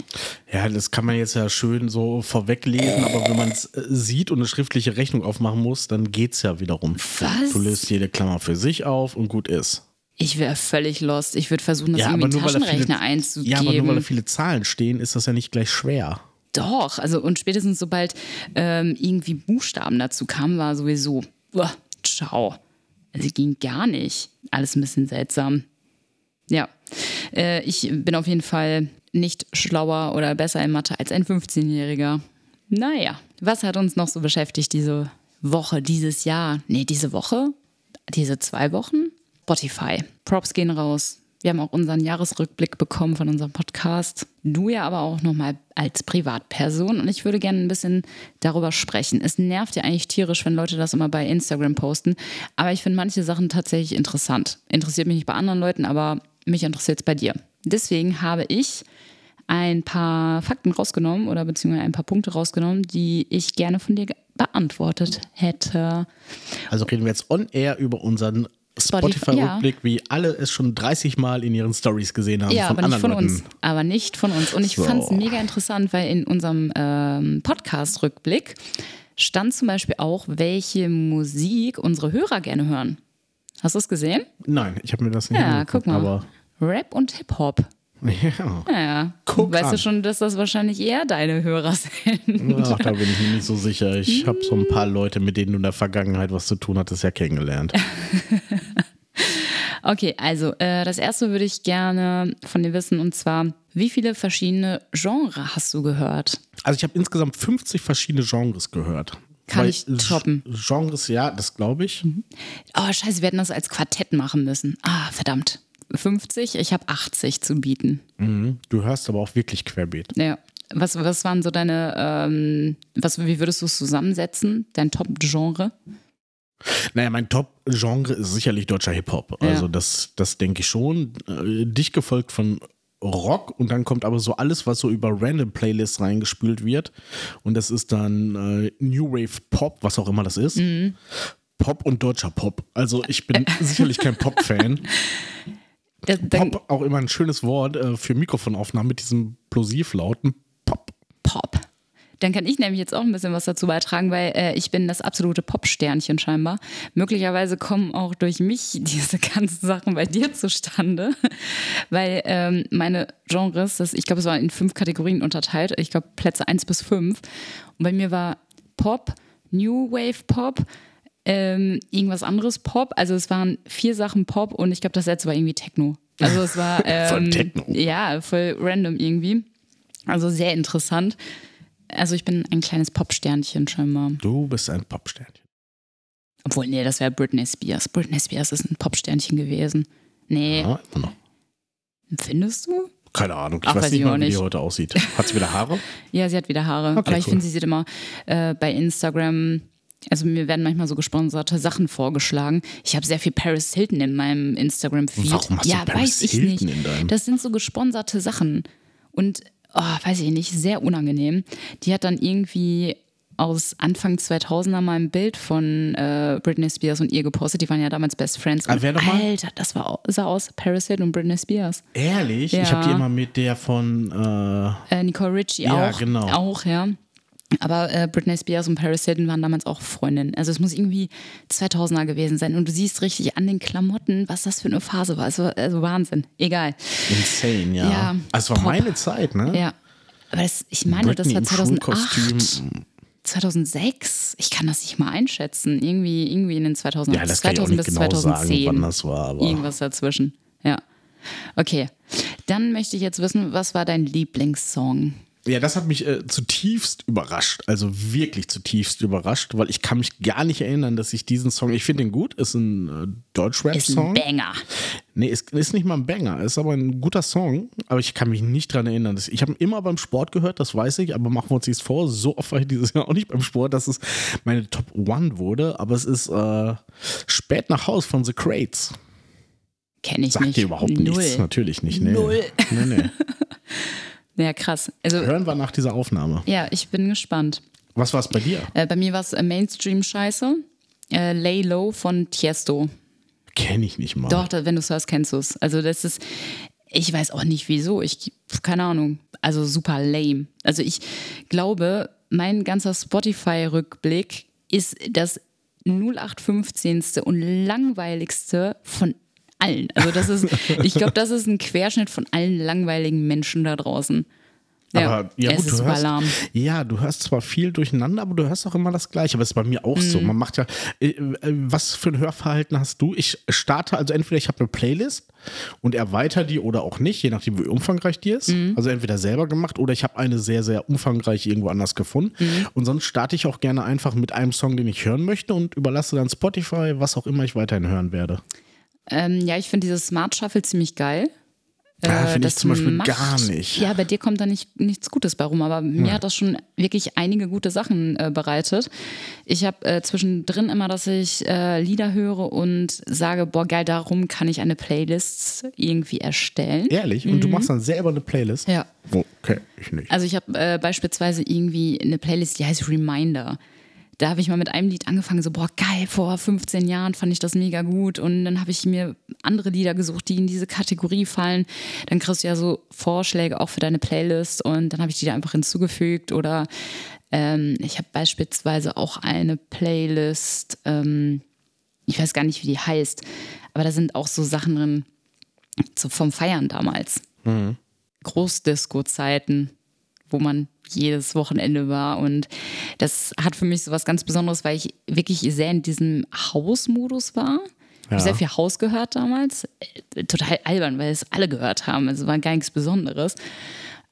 ja, das kann man jetzt ja schön so vorweglesen, aber wenn man es äh, sieht und eine schriftliche Rechnung aufmachen muss, dann geht es ja wiederum. Was? Du löst jede Klammer für sich auf und gut ist. Ich wäre völlig lost. Ich würde versuchen, das Ja, irgendwie nur, Taschenrechner viele, einzugeben. ja, aber nur weil da viele Zahlen stehen, ist das ja nicht gleich schwer. Doch, also und spätestens sobald ähm, irgendwie Buchstaben dazu kamen, war sowieso, uah, ciao. Also ging gar nicht. Alles ein bisschen seltsam. Ja, äh, ich bin auf jeden Fall nicht schlauer oder besser in Mathe als ein 15-Jähriger. Naja, was hat uns noch so beschäftigt diese Woche, dieses Jahr? Nee, diese Woche? Diese zwei Wochen? Spotify. Props gehen raus. Wir haben auch unseren Jahresrückblick bekommen von unserem Podcast. Du ja aber auch nochmal als Privatperson. Und ich würde gerne ein bisschen darüber sprechen. Es nervt ja eigentlich tierisch, wenn Leute das immer bei Instagram posten. Aber ich finde manche Sachen tatsächlich interessant. Interessiert mich nicht bei anderen Leuten, aber mich interessiert es bei dir. Deswegen habe ich ein paar Fakten rausgenommen oder beziehungsweise ein paar Punkte rausgenommen, die ich gerne von dir beantwortet hätte. Also reden wir jetzt on air über unseren Spotify, Spotify-Rückblick, wie alle es schon 30 Mal in ihren Stories gesehen haben Ja, von aber nicht von Leuten. uns. Aber nicht von uns. Und ich So. fand es mega interessant, weil in unserem ähm, Podcast-Rückblick stand zum Beispiel auch, welche Musik unsere Hörer gerne hören. Hast du es gesehen? Nein, ich habe mir das nicht Ja, angeguckt, guck mal. aber Rap und Hip-Hop. ja. Ja. Guck weißt du an. schon, dass das wahrscheinlich eher deine Hörer sind? Ach, da bin ich mir nicht so sicher. Ich habe so ein paar Leute, mit denen du in der Vergangenheit was zu tun hattest, ja kennengelernt. Okay, also äh, das erste würde ich gerne von dir wissen und zwar, wie viele verschiedene Genre hast du gehört? Also ich habe insgesamt 50 verschiedene Genres gehört. Kann Weil ich toppen. Mhm. Genres, ja, das glaube ich. Oh, scheiße, wir hätten das als Quartett machen müssen. Ah, verdammt. 50, ich habe 80 zu bieten. Mhm. Du hörst aber auch wirklich querbeet. Ja. Was, was waren so deine, ähm, was, wie würdest du es zusammensetzen? Dein Top-Genre? Naja, mein Top-Genre ist sicherlich deutscher Hip-Hop. Also Ja. das, das denke ich schon. Äh, Dicht gefolgt von Rock und dann kommt aber so alles, was so über random Playlists reingespült wird. Und das ist dann äh, New Wave Pop, was auch immer das ist. Mhm. Pop und deutscher Pop. Also ich bin sicherlich kein Pop-Fan. Dann, Pop, auch immer ein schönes Wort äh, für Mikrofonaufnahmen mit diesem Plosivlauten. Pop. Pop. Dann kann ich nämlich jetzt auch ein bisschen was dazu beitragen, weil äh, ich bin das absolute Pop-Sternchen scheinbar. Möglicherweise kommen auch durch mich diese ganzen Sachen bei dir zustande, weil ähm, meine Genres, das, ich glaube, es war in fünf Kategorien unterteilt, ich glaube Plätze eins bis fünf. Und bei mir war Pop, New Wave Pop, ähm, irgendwas anderes Pop. Also es waren vier Sachen Pop und ich glaube, das letzte war irgendwie Techno. Also es war ähm, Voll Techno. Ja, voll random irgendwie. Also sehr interessant. Also ich bin ein kleines Popsternchen scheinbar. Du bist ein Popsternchen. Obwohl, nee, das wäre Britney Spears. Britney Spears ist ein Popsternchen gewesen. Nee, Ja, immer noch. findest du? Keine Ahnung. Ich Ach, weiß weiß nicht ich mal, wie die nicht. heute aussieht. Hat sie wieder Haare? Ja, sie hat wieder Haare. Okay, aber ich cool. finde, sie sieht immer äh, bei Instagram Also mir werden manchmal so gesponserte Sachen vorgeschlagen. Ich habe sehr viel Paris Hilton in meinem Instagram-Feed. Warum hast du ja, Paris weiß ich Hilton nicht. in deinem? Das sind so gesponserte Sachen. Und, oh, weiß ich nicht, sehr unangenehm. Die hat dann irgendwie aus Anfang 2000er mal ein Bild von äh, Britney Spears und ihr gepostet. Die waren ja damals Best Friends. Ah, Und wer nochmal? Alter, das war, sah aus Paris Hilton und Britney Spears. Ehrlich? Ja. Ich habe die immer mit der von. Äh, Äh, Nicole Richie Ja, auch. genau. Auch, ja. Aber äh, Britney Spears und Paris Hilton waren damals auch Freundinnen. Also es muss irgendwie 2000er gewesen sein. Und du siehst richtig an den Klamotten, was das für eine Phase war. Also, also Wahnsinn. Egal. insane, ja. Ja, also, es war meine Zeit, ne? Ja. Aber das, ich meine, Britney das war im 2008, Schulkostüm. 2006. Ich kann das nicht mal einschätzen. Irgendwie, irgendwie in den 2000 Ja, das kann ich auch 2000 nicht bis genau 2010. sagen, wann das war. Aber Irgendwas dazwischen. Ja. Okay. Dann möchte ich jetzt wissen, was war dein Lieblingssong? Ja, das hat mich äh, zutiefst überrascht. Also wirklich zutiefst überrascht, weil ich kann mich gar nicht erinnern, dass ich diesen Song, ich finde den gut, ist ein äh, Ist ein Deutsch-Rap-Song. Banger. Nee, ist, ist nicht mal ein Banger, ist aber ein guter Song, aber ich kann mich nicht dran erinnern. Das- Ich habe ihn immer beim Sport gehört, das weiß ich, aber machen wir uns nichts vor, so oft war ich dieses Jahr auch nicht beim Sport, dass es meine Top One wurde, aber es ist äh, spät nach Haus von The Crates. Kenne ich Sagt nicht. dir überhaupt Null. nichts, natürlich nicht. Nee. Null. Nee, nee. Ja, krass. Also, Hören wir nach dieser Aufnahme. ja, ich bin gespannt. Was war es bei dir? Äh, bei mir war es äh, Mainstream-Scheiße. Äh, Lay Low von Tiesto. Kenne ich nicht mal. Doch, wenn du es hörst, kennst du es. Also, das ist, ich weiß auch nicht wieso. Ich, keine Ahnung. Also, super lame. Also, ich glaube, mein ganzer Spotify-Rückblick ist das 0815. und langweiligste von allen. Also, das ist, ich glaube, das ist ein Querschnitt von allen langweiligen Menschen da draußen. Aber ja, es gut, ist du hörst, lahm. ja, du hörst zwar viel durcheinander, aber du hörst auch immer das Gleiche. Aber es ist bei mir auch Mhm. so. Man macht ja, äh, äh, was für ein Hörverhalten hast du? Ich starte, also entweder ich habe eine Playlist und erweitere die oder auch nicht, je nachdem, wie umfangreich die ist. Mhm. Also entweder selber gemacht oder ich habe eine sehr, sehr umfangreich irgendwo anders gefunden. Mhm. Und sonst starte ich auch gerne einfach mit einem Song, den ich hören möchte und überlasse dann Spotify, was auch immer ich weiterhin hören werde. Ähm, ja, ich finde dieses Smart Shuffle ziemlich geil. Ah, Äh, finde ich das zum Beispiel macht- gar nicht. Ja, bei dir kommt da nicht, nichts Gutes bei rum, aber mir hat das schon wirklich einige gute Sachen äh, bereitet. Ich habe äh, zwischendrin immer, dass ich äh, Lieder höre und sage, boah, geil, darum kann ich eine Playlist irgendwie erstellen. Ehrlich? Und du machst dann selber eine Playlist? Mhm. Ja. Okay, ich nicht. Also ich habe äh, beispielsweise irgendwie eine Playlist, die heißt Reminder. Da habe ich mal mit einem Lied angefangen, so, boah, geil, vor 15 Jahren fand ich das mega gut. Und dann habe ich mir andere Lieder gesucht, die in diese Kategorie fallen. Dann kriegst du ja so Vorschläge auch für deine Playlist und dann habe ich die da einfach hinzugefügt. Oder ähm, ich habe beispielsweise auch eine Playlist, ähm, ich weiß gar nicht, wie die heißt, aber da sind auch so Sachen drin so vom Feiern damals. Großdisco-Zeiten, wo man jedes Wochenende war. Und das hat für mich so was ganz Besonderes, weil ich wirklich sehr in diesem Hausmodus war. Ich Ja. habe sehr viel Haus gehört damals. Äh, Total albern, weil es alle gehört haben. Also war gar nichts Besonderes.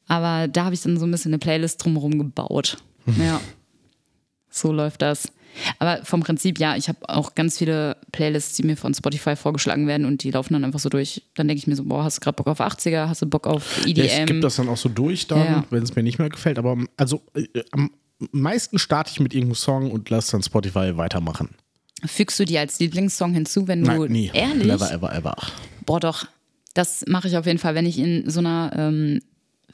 Aber da habe ich dann so ein bisschen eine Playlist drumherum gebaut. Ja. So läuft das. Aber vom Prinzip, ja, ich habe auch ganz viele Playlists, die mir von Spotify vorgeschlagen werden und die laufen dann einfach so durch. Dann denke ich mir so, boah, hast du gerade Bock auf 80er, hast du Bock auf Ja, EDM? ich gebe das dann auch so durch dann, Ja. wenn es mir nicht mehr gefällt. Aber also äh, am meisten starte ich mit irgendeinem Song und lasse dann Spotify weitermachen. Fügst du die als Lieblingssong hinzu, wenn du Nein, nie. ehrlich? Never, ever, ever. Boah, doch. Das mache ich auf jeden Fall, wenn ich in so einer ähm,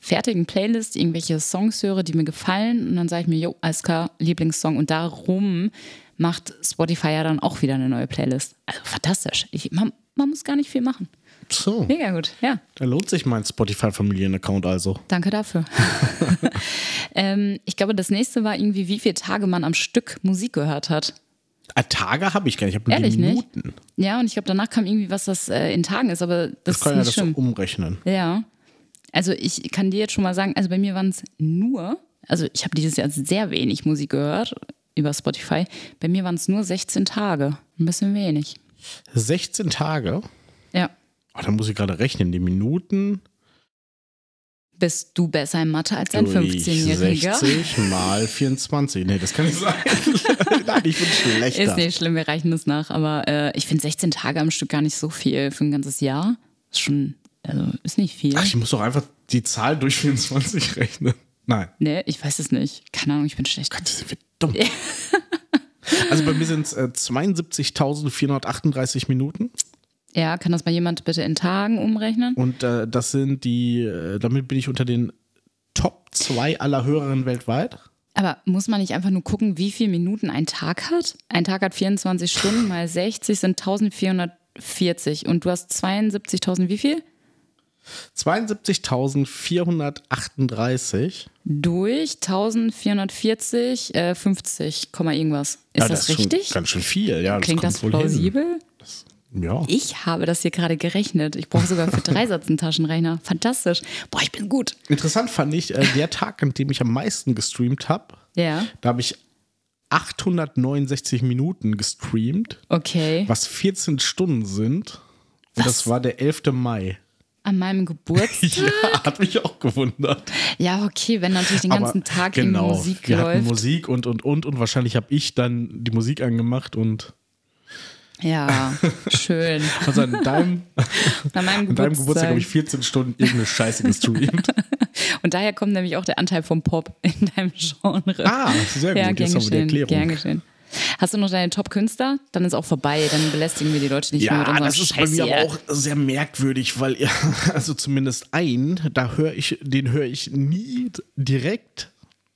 fertigen Playlist irgendwelche Songs höre, die mir gefallen und dann sage ich mir, jo, alles klar, Lieblingssong und darum macht Spotify ja dann auch wieder eine neue Playlist. Also fantastisch. Ich, man, man muss gar nicht viel machen. So, Mega gut, ja. da lohnt sich mein Spotify-Familien-Account also. Danke dafür. ähm, ich glaube, das nächste war irgendwie, wie viele Tage man am Stück Musik gehört hat. Ah, Tage habe ich gar nicht, ich habe nur Ehrlich die nicht? Minuten. Ja, und ich glaube, danach kam irgendwie, was das äh, in Tagen ist, aber das, Das ist kann ja nicht das schlimm. umrechnen. Ja. Also ich kann dir jetzt schon mal sagen, also bei mir waren es nur, also ich habe dieses Jahr sehr wenig Musik gehört über Spotify. Bei mir waren es nur 16 Tage. Ein bisschen wenig. 16 Tage. Ja. Oh, da muss ich gerade rechnen. Die Minuten Bist du besser in Mathe als ein durch 15-Jähriger? 60 mal 24. Nee, das kann nicht sein. Nein, ich bin schlechter. Ist nicht schlimm, wir reichen das nach. Aber äh, ich finde 16 Tage am Stück gar nicht so viel für ein ganzes Jahr. Ist schon, also ist nicht viel. Ach, ich muss doch einfach die Zahl durch 24 rechnen. Nein. Nee, ich weiß es nicht. Keine Ahnung, ich bin schlecht. Gott, sind wir dumm. Also bei mir sind es äh, 72.438 Minuten. Ja, kann das mal jemand bitte in Tagen umrechnen? Und äh, das sind die, äh, damit bin ich unter den Top 2 aller Hörerinnen weltweit. Aber muss man nicht einfach nur gucken, wie viele Minuten ein Tag hat? Ein Tag hat 24 Stunden mal 60 sind 1440 und du hast 72.000 wie viel? 72.438. Durch 1440, äh, 50, irgendwas. Ist ja, das, ist schon richtig? Ganz schön viel, ja. Klingt das hin. plausibel? Ja. Ich habe das hier gerade gerechnet. Ich brauche sogar für Dreisatz einen Taschenrechner. Fantastisch. Boah, ich bin gut. Interessant fand ich, äh, der Tag, an dem ich am meisten gestreamt habe, Ja, da habe ich 869 Minuten gestreamt, okay. was 14 Stunden sind. Und Was? das war der 11. Mai. An meinem Geburtstag? Ja, hat mich auch gewundert. Ja, okay, wenn natürlich den ganzen Aber Tag genau, Musik wir hatten läuft. Musik und, und, und. Und wahrscheinlich habe ich dann die Musik angemacht und Ja, schön. also an deinem, An meinem an deinem Geburtstag Geburtstag. habe ich 14 Stunden irgendeine Scheiße gestreamt. Und daher kommt nämlich auch der Anteil vom Pop in deinem Genre. Ah, sehr ja, gut. gern Jetzt haben wir die Erklärung. gern geschehen. Hast du noch deine Top-Künstler? Dann ist auch vorbei. Dann belästigen wir die Leute nicht mehr mit Ja, unserem das ist bei Scheiß mir hier. aber auch sehr merkwürdig, weil ja, also zumindest ein, da höre ich, den höre ich nie direkt,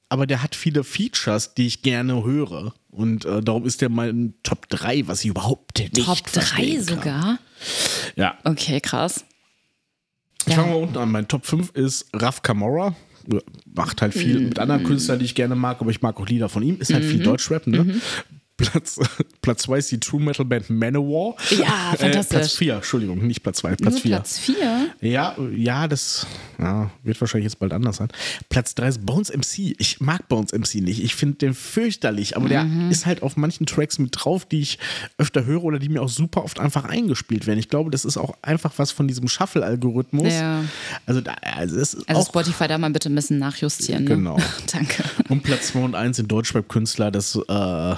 aber der hat viele Features, die ich gerne höre. Und äh, darum ist der mein Top 3, was ich überhaupt nicht Top 3 verstehen kann. sogar? Ja. Okay, krass. Ich Ja. fange mal unten an. Mein Top 5 ist Raf Kamora. Macht halt viel mit anderen Künstlern, die ich gerne mag, aber ich mag auch Lieder von ihm. Ist halt Mhm. viel Deutschrap, ne? Platz, Platz 2 ist die True Metal Band Manowar. Ja, Äh, fantastisch. Platz 4, Entschuldigung, nicht Platz 2, Platz 4. Platz 4? Ja, ja, das ja, wird wahrscheinlich jetzt bald anders sein. Platz 3 ist Bones MC. Ich mag Bones MC nicht. Ich finde den fürchterlich, aber der Mhm. ist halt auf manchen Tracks mit drauf, die ich öfter höre oder die mir auch super oft einfach eingespielt werden. Ich glaube, das ist auch einfach was von diesem Shuffle-Algorithmus. Ja. Also, da, also es ist Also auch Spotify da mal bitte ein bisschen nachjustieren. Ne? Genau. Danke. und Platz 2 und 1 sind Deutschrap-Künstler. Das äh,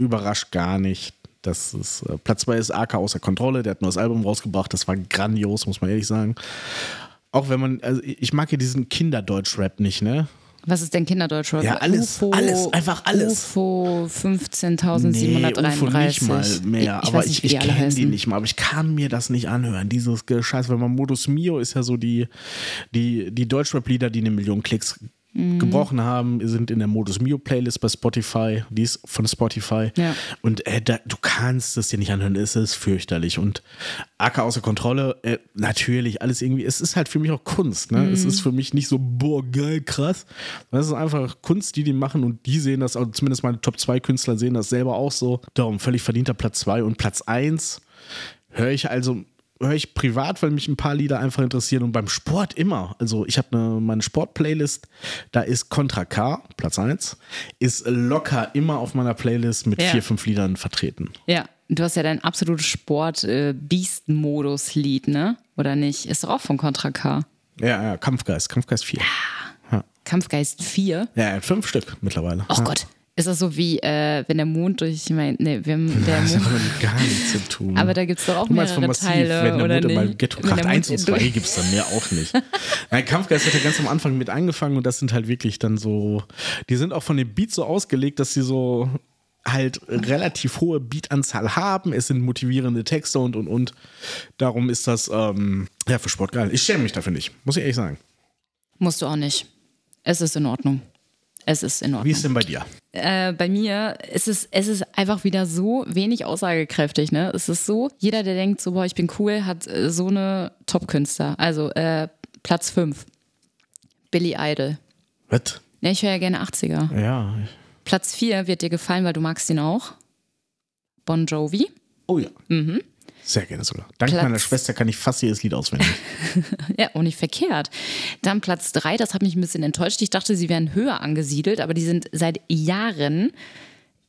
überrascht gar nicht. Das ist, äh, Platz 2 ist AK außer Kontrolle. Der hat nur das Album rausgebracht. Das war grandios, muss man ehrlich sagen. Auch wenn man, also ich mag ja diesen Kinderdeutsch-Rap nicht, ne? Was ist denn Kinderdeutsch? Ja, alles, alles, einfach alles. UFO Nee, 15.733. UFO nicht mal mehr, ich aber nicht, ich, ich kenne die nicht mal, aber ich kann mir das nicht anhören, dieses Gescheiß, weil man Modus Mio ist ja so die, die, die Deutschrap-Lieder, die eine Million Klicks. Gebrochen haben, sind in der Modus Mio Playlist bei Spotify, die ist von Spotify Ja. und äh, da, du kannst es dir nicht anhören, es ist fürchterlich und AK außer Kontrolle, äh, natürlich, alles irgendwie, es ist halt für mich auch Kunst, ne? Mhm. es ist für mich nicht so, boah, geil, krass, das ist einfach Kunst, die die machen und die sehen das, also zumindest meine Top 2 Künstler sehen das selber auch so, darum völlig verdienter Platz 2 und Platz 1 höre ich also höre ich privat, weil mich ein paar Lieder einfach interessieren und beim Sport immer. Also ich habe eine, meine Sport-Playlist, da ist Contra K, Platz 1, ist locker immer auf meiner Playlist mit Ja. vier, fünf Liedern vertreten. Ja, du hast ja dein absolutes Sport-Beast-Modus-Lied, ne? Oder nicht? Ist doch auch von Contra K. Ja, ja, Kampfgeist, Kampfgeist 4. Kampfgeist 4. Ja, er hat fünf Stück mittlerweile. Oh ja. Gott. Ist das so wie, äh, wenn der Mond durch mein. Nee, wir haben der Das hat Mond. damit gar nichts zu tun. Aber da gibt es doch auch Du meinst mehrere Massiv, Teile, wenn der oder Mond in meinem? Ghetto Mond Eins und in- zwei gibt es dann mehr auch nicht. Nein, Kampfgeist hat ja ganz am Anfang mit angefangen und das sind halt wirklich dann so, die sind auch von dem Beat so ausgelegt, dass sie so halt relativ hohe Beatanzahl haben. Es sind motivierende Texte und und und. Darum ist das ähm, ja für Sport geil. Ich schäme mich dafür nicht, muss ich ehrlich sagen. Musst du auch nicht. Es ist in Ordnung. Es ist in Ordnung. Wie ist denn bei dir? Äh, bei mir ist es, es ist einfach wieder so wenig aussagekräftig. Ne? Es ist so, jeder, der denkt, so, boah, ich bin cool, hat äh, so eine Top-Künstler. Also äh, Platz 5, Billy Idol. Was? Ja, ich höre ja gerne 80er. Ja. Platz 4 wird dir gefallen, weil du magst ihn auch. Bon Jovi. Oh ja. Sehr gerne sogar. Dank Platz- meiner Schwester kann ich fast jedes Lied auswendig. Ja, auch nicht verkehrt. Dann Platz 3, das hat mich ein bisschen enttäuscht. Ich dachte, sie wären höher angesiedelt, aber die sind seit Jahren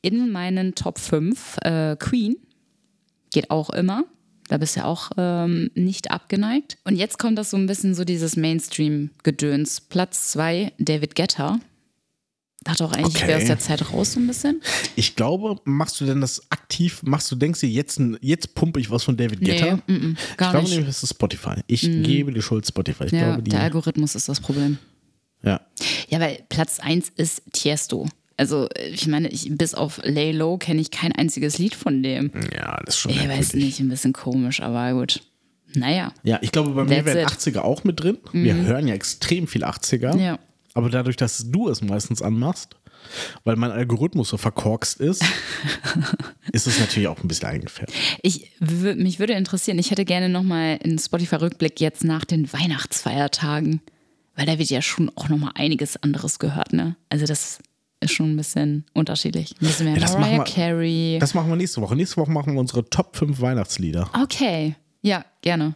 in meinen Top 5. Äh, Queen geht auch immer. Da bist du ja auch ähm, nicht abgeneigt. Und jetzt kommt das so ein bisschen so dieses Mainstream-Gedöns. Platz 2, David Guetta. Dachte auch eigentlich, ich wäre Okay. aus der Zeit raus so ein bisschen. Ich glaube, machst du denn das aktiv, machst du, denkst du, jetzt, jetzt pumpe ich was von David Guetta? Nee, mm, mm, ich gar glaube nicht. Mhm. nämlich, es ist Spotify. Ich gebe die Schuld Spotify. Ich Ja, glaube, die, der Algorithmus ist das Problem. ja. Ja, weil Platz 1 ist Tiesto. Also, ich meine, ich, bis auf Lay Low kenne ich kein einziges Lied von dem. Ja, das ist schon Ich weiß nicht, ein bisschen komisch, aber gut. Naja. Ja, ich glaube, bei mir That's wären it. 80er auch mit drin. Wir hören ja extrem viel 80er. Ja. Aber dadurch, dass du es meistens anmachst, weil mein Algorithmus so verkorkst ist, ist es natürlich auch ein bisschen eingefärbt. Ich, mich würde interessieren, ich hätte gerne nochmal einen Spotify-Rückblick jetzt nach den Weihnachtsfeiertagen. Weil da wird ja schon auch nochmal einiges anderes gehört, ne? Also das ist schon ein bisschen unterschiedlich. Ein bisschen mehr Ja, das machen Mariah wir- Carey. Das machen wir nächste Woche. Nächste Woche machen wir unsere Top 5 Weihnachtslieder. Okay, ja, gerne.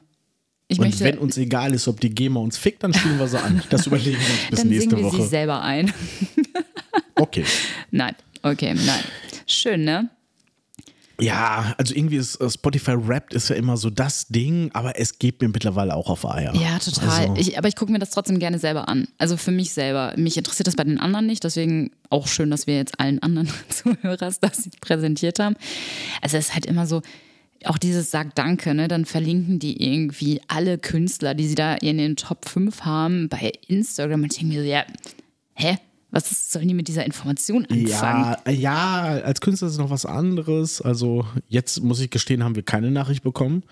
Ich Und möchte, wenn uns egal ist, ob die GEMA uns fickt, dann spielen wir sie an. Das überlegen wir uns bis dann nächste singen wir sie Woche. selber ein. Okay. nein, okay, nein. Schön, ne? Ja, also irgendwie ist äh, Spotify Wrapped ist ja immer so das Ding, aber es geht mir mittlerweile auch auf Eier. Ja, total. Also, Ich, aber ich gucke mir das trotzdem gerne selber an. Also für mich selber. Mich interessiert das bei den anderen nicht. Deswegen auch schön, dass wir jetzt allen anderen Zuhörers das präsentiert haben. Also es ist halt immer so, auch dieses Sag Danke, ne? Dann verlinken die irgendwie alle Künstler, die sie da in den Top 5 haben, bei Instagram. Und ich denke mir so, ja, hä? Was sollen die mit dieser Information anfangen? ja, ja, als Künstler ist es noch was anderes. Also jetzt muss ich gestehen, haben wir keine Nachricht bekommen.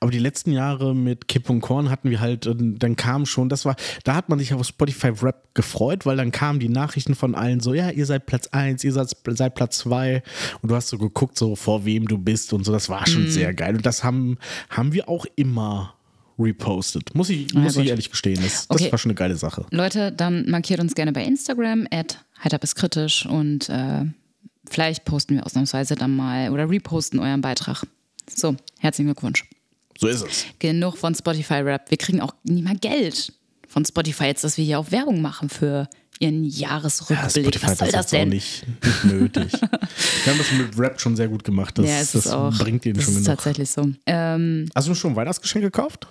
Aber die letzten Jahre mit Kipp und Korn hatten wir halt, äh, dann kam schon, das war, da hat man sich auf Spotify Rap gefreut, weil dann kamen die Nachrichten von allen so, ja, ihr seid Platz 1, ihr seid, seid Platz 2 und du hast so geguckt, so vor wem du bist und so, das war Mhm. schon sehr geil. Und das haben, haben wir auch immer repostet. Muss ich, Ja, muss ich ehrlich gestehen. Das, das Okay. war schon eine geile Sache. Leute, dann markiert uns gerne bei Instagram, at heiter bis kritisch und äh, vielleicht posten wir ausnahmsweise dann mal oder reposten euren Beitrag. So, herzlichen Glückwunsch. So ist es. Genug von Spotify Rap. Wir kriegen auch nicht mal Geld von Spotify jetzt, dass wir hier auch Werbung machen für ihren Jahresrückblick. Was soll das denn? nicht, nicht nötig. Wir haben das mit Rap schon sehr gut gemacht. Das, ja, das auch. bringt ihnen das schon ist genug. tatsächlich so. Ähm, Hast du schon ein Weihnachtsgeschenk gekauft?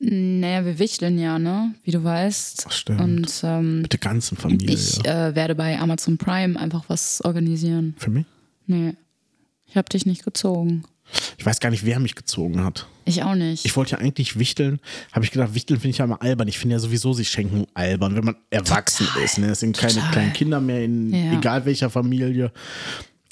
Naja, wir wichteln ja, ne? Wie du weißt. Das stimmt. Und ähm, Mit der ganzen Familie. ich ja. äh, werde bei Amazon Prime einfach was organisieren. Für mich? Nee. Ich habe dich nicht gezogen. Ich weiß gar nicht, wer mich gezogen hat. Ich auch nicht. Ich wollte ja eigentlich wichteln. Habe ich gedacht, wichteln finde ich ja immer albern. Ich finde ja sowieso sich schenken albern, wenn man erwachsen Total. ist. Ne? Es sind keine Total. kleinen Kinder mehr in Ja. egal welcher Familie.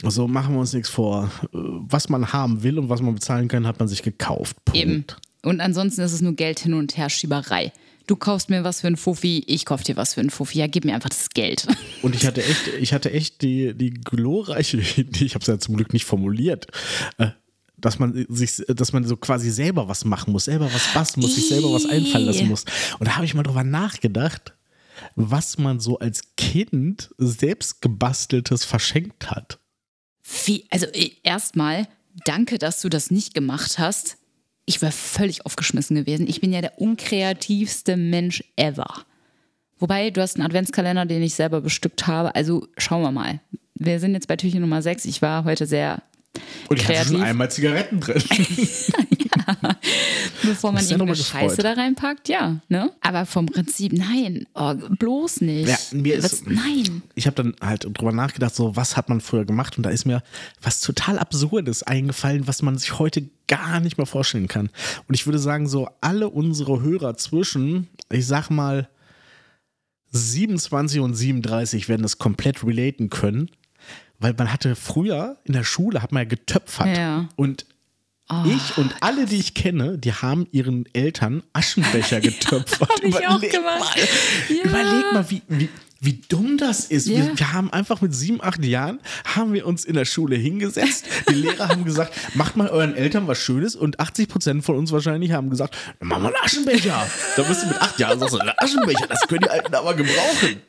Also machen wir uns nichts vor. Was man haben will und was man bezahlen kann, hat man sich gekauft. Punkt. Eben. Und ansonsten ist es nur Geld hin und her Schieberei. Du kaufst mir was für einen Fuffi, ich kauf dir was für einen Fuffi. Ja, gib mir einfach das Geld. Und ich hatte echt, ich hatte echt die, die glorreiche Idee, ich habe es ja zum Glück nicht formuliert, äh, dass man sich, dass man so quasi selber was machen muss, selber was basteln muss, sich selber was einfallen lassen muss. Und da habe ich mal drüber nachgedacht, was man so als Kind selbst gebasteltes verschenkt hat. Wie, also eh, erstmal, danke, dass du das nicht gemacht hast. Ich wäre völlig aufgeschmissen gewesen. Ich bin ja der unkreativste Mensch ever. Wobei, du hast einen Adventskalender, den ich selber bestückt habe. Also schauen wir mal. Wir sind jetzt bei Türchen Nummer 6. Ich war heute sehr Und ich hatte Kreativ. schon einmal Zigaretten drin. Bevor man ja irgendeine Scheiße da reinpackt, ja. Ne? Aber vom Prinzip, nein, oh, bloß nicht. Ja, mir ist- Was, nein. ich habe dann halt drüber nachgedacht, so was hat man früher gemacht und da ist mir was total Absurdes eingefallen, was man sich heute gar nicht mehr vorstellen kann. Und ich würde sagen, so alle unsere Hörer zwischen, ich sag mal, 27 und 37 werden das komplett relaten können, weil man hatte früher in der Schule hat man ja getöpfert Ja. und ich und alle, die ich kenne, die haben ihren Eltern Aschenbecher getöpfert. Hab ich auch Überleg gemacht. mal, Ja. überleg mal, wie, wie, wie dumm das ist. Ja. Wir, wir haben einfach mit sieben, acht Jahren, haben wir uns in der Schule hingesetzt. Die Lehrer haben gesagt, macht mal euren Eltern was Schönes und 80 Prozent von uns wahrscheinlich haben gesagt, "Dann machen wir einen Aschenbecher. Da bist du mit acht Jahren sagst du, einen Aschenbecher, das können die Alten aber gebrauchen.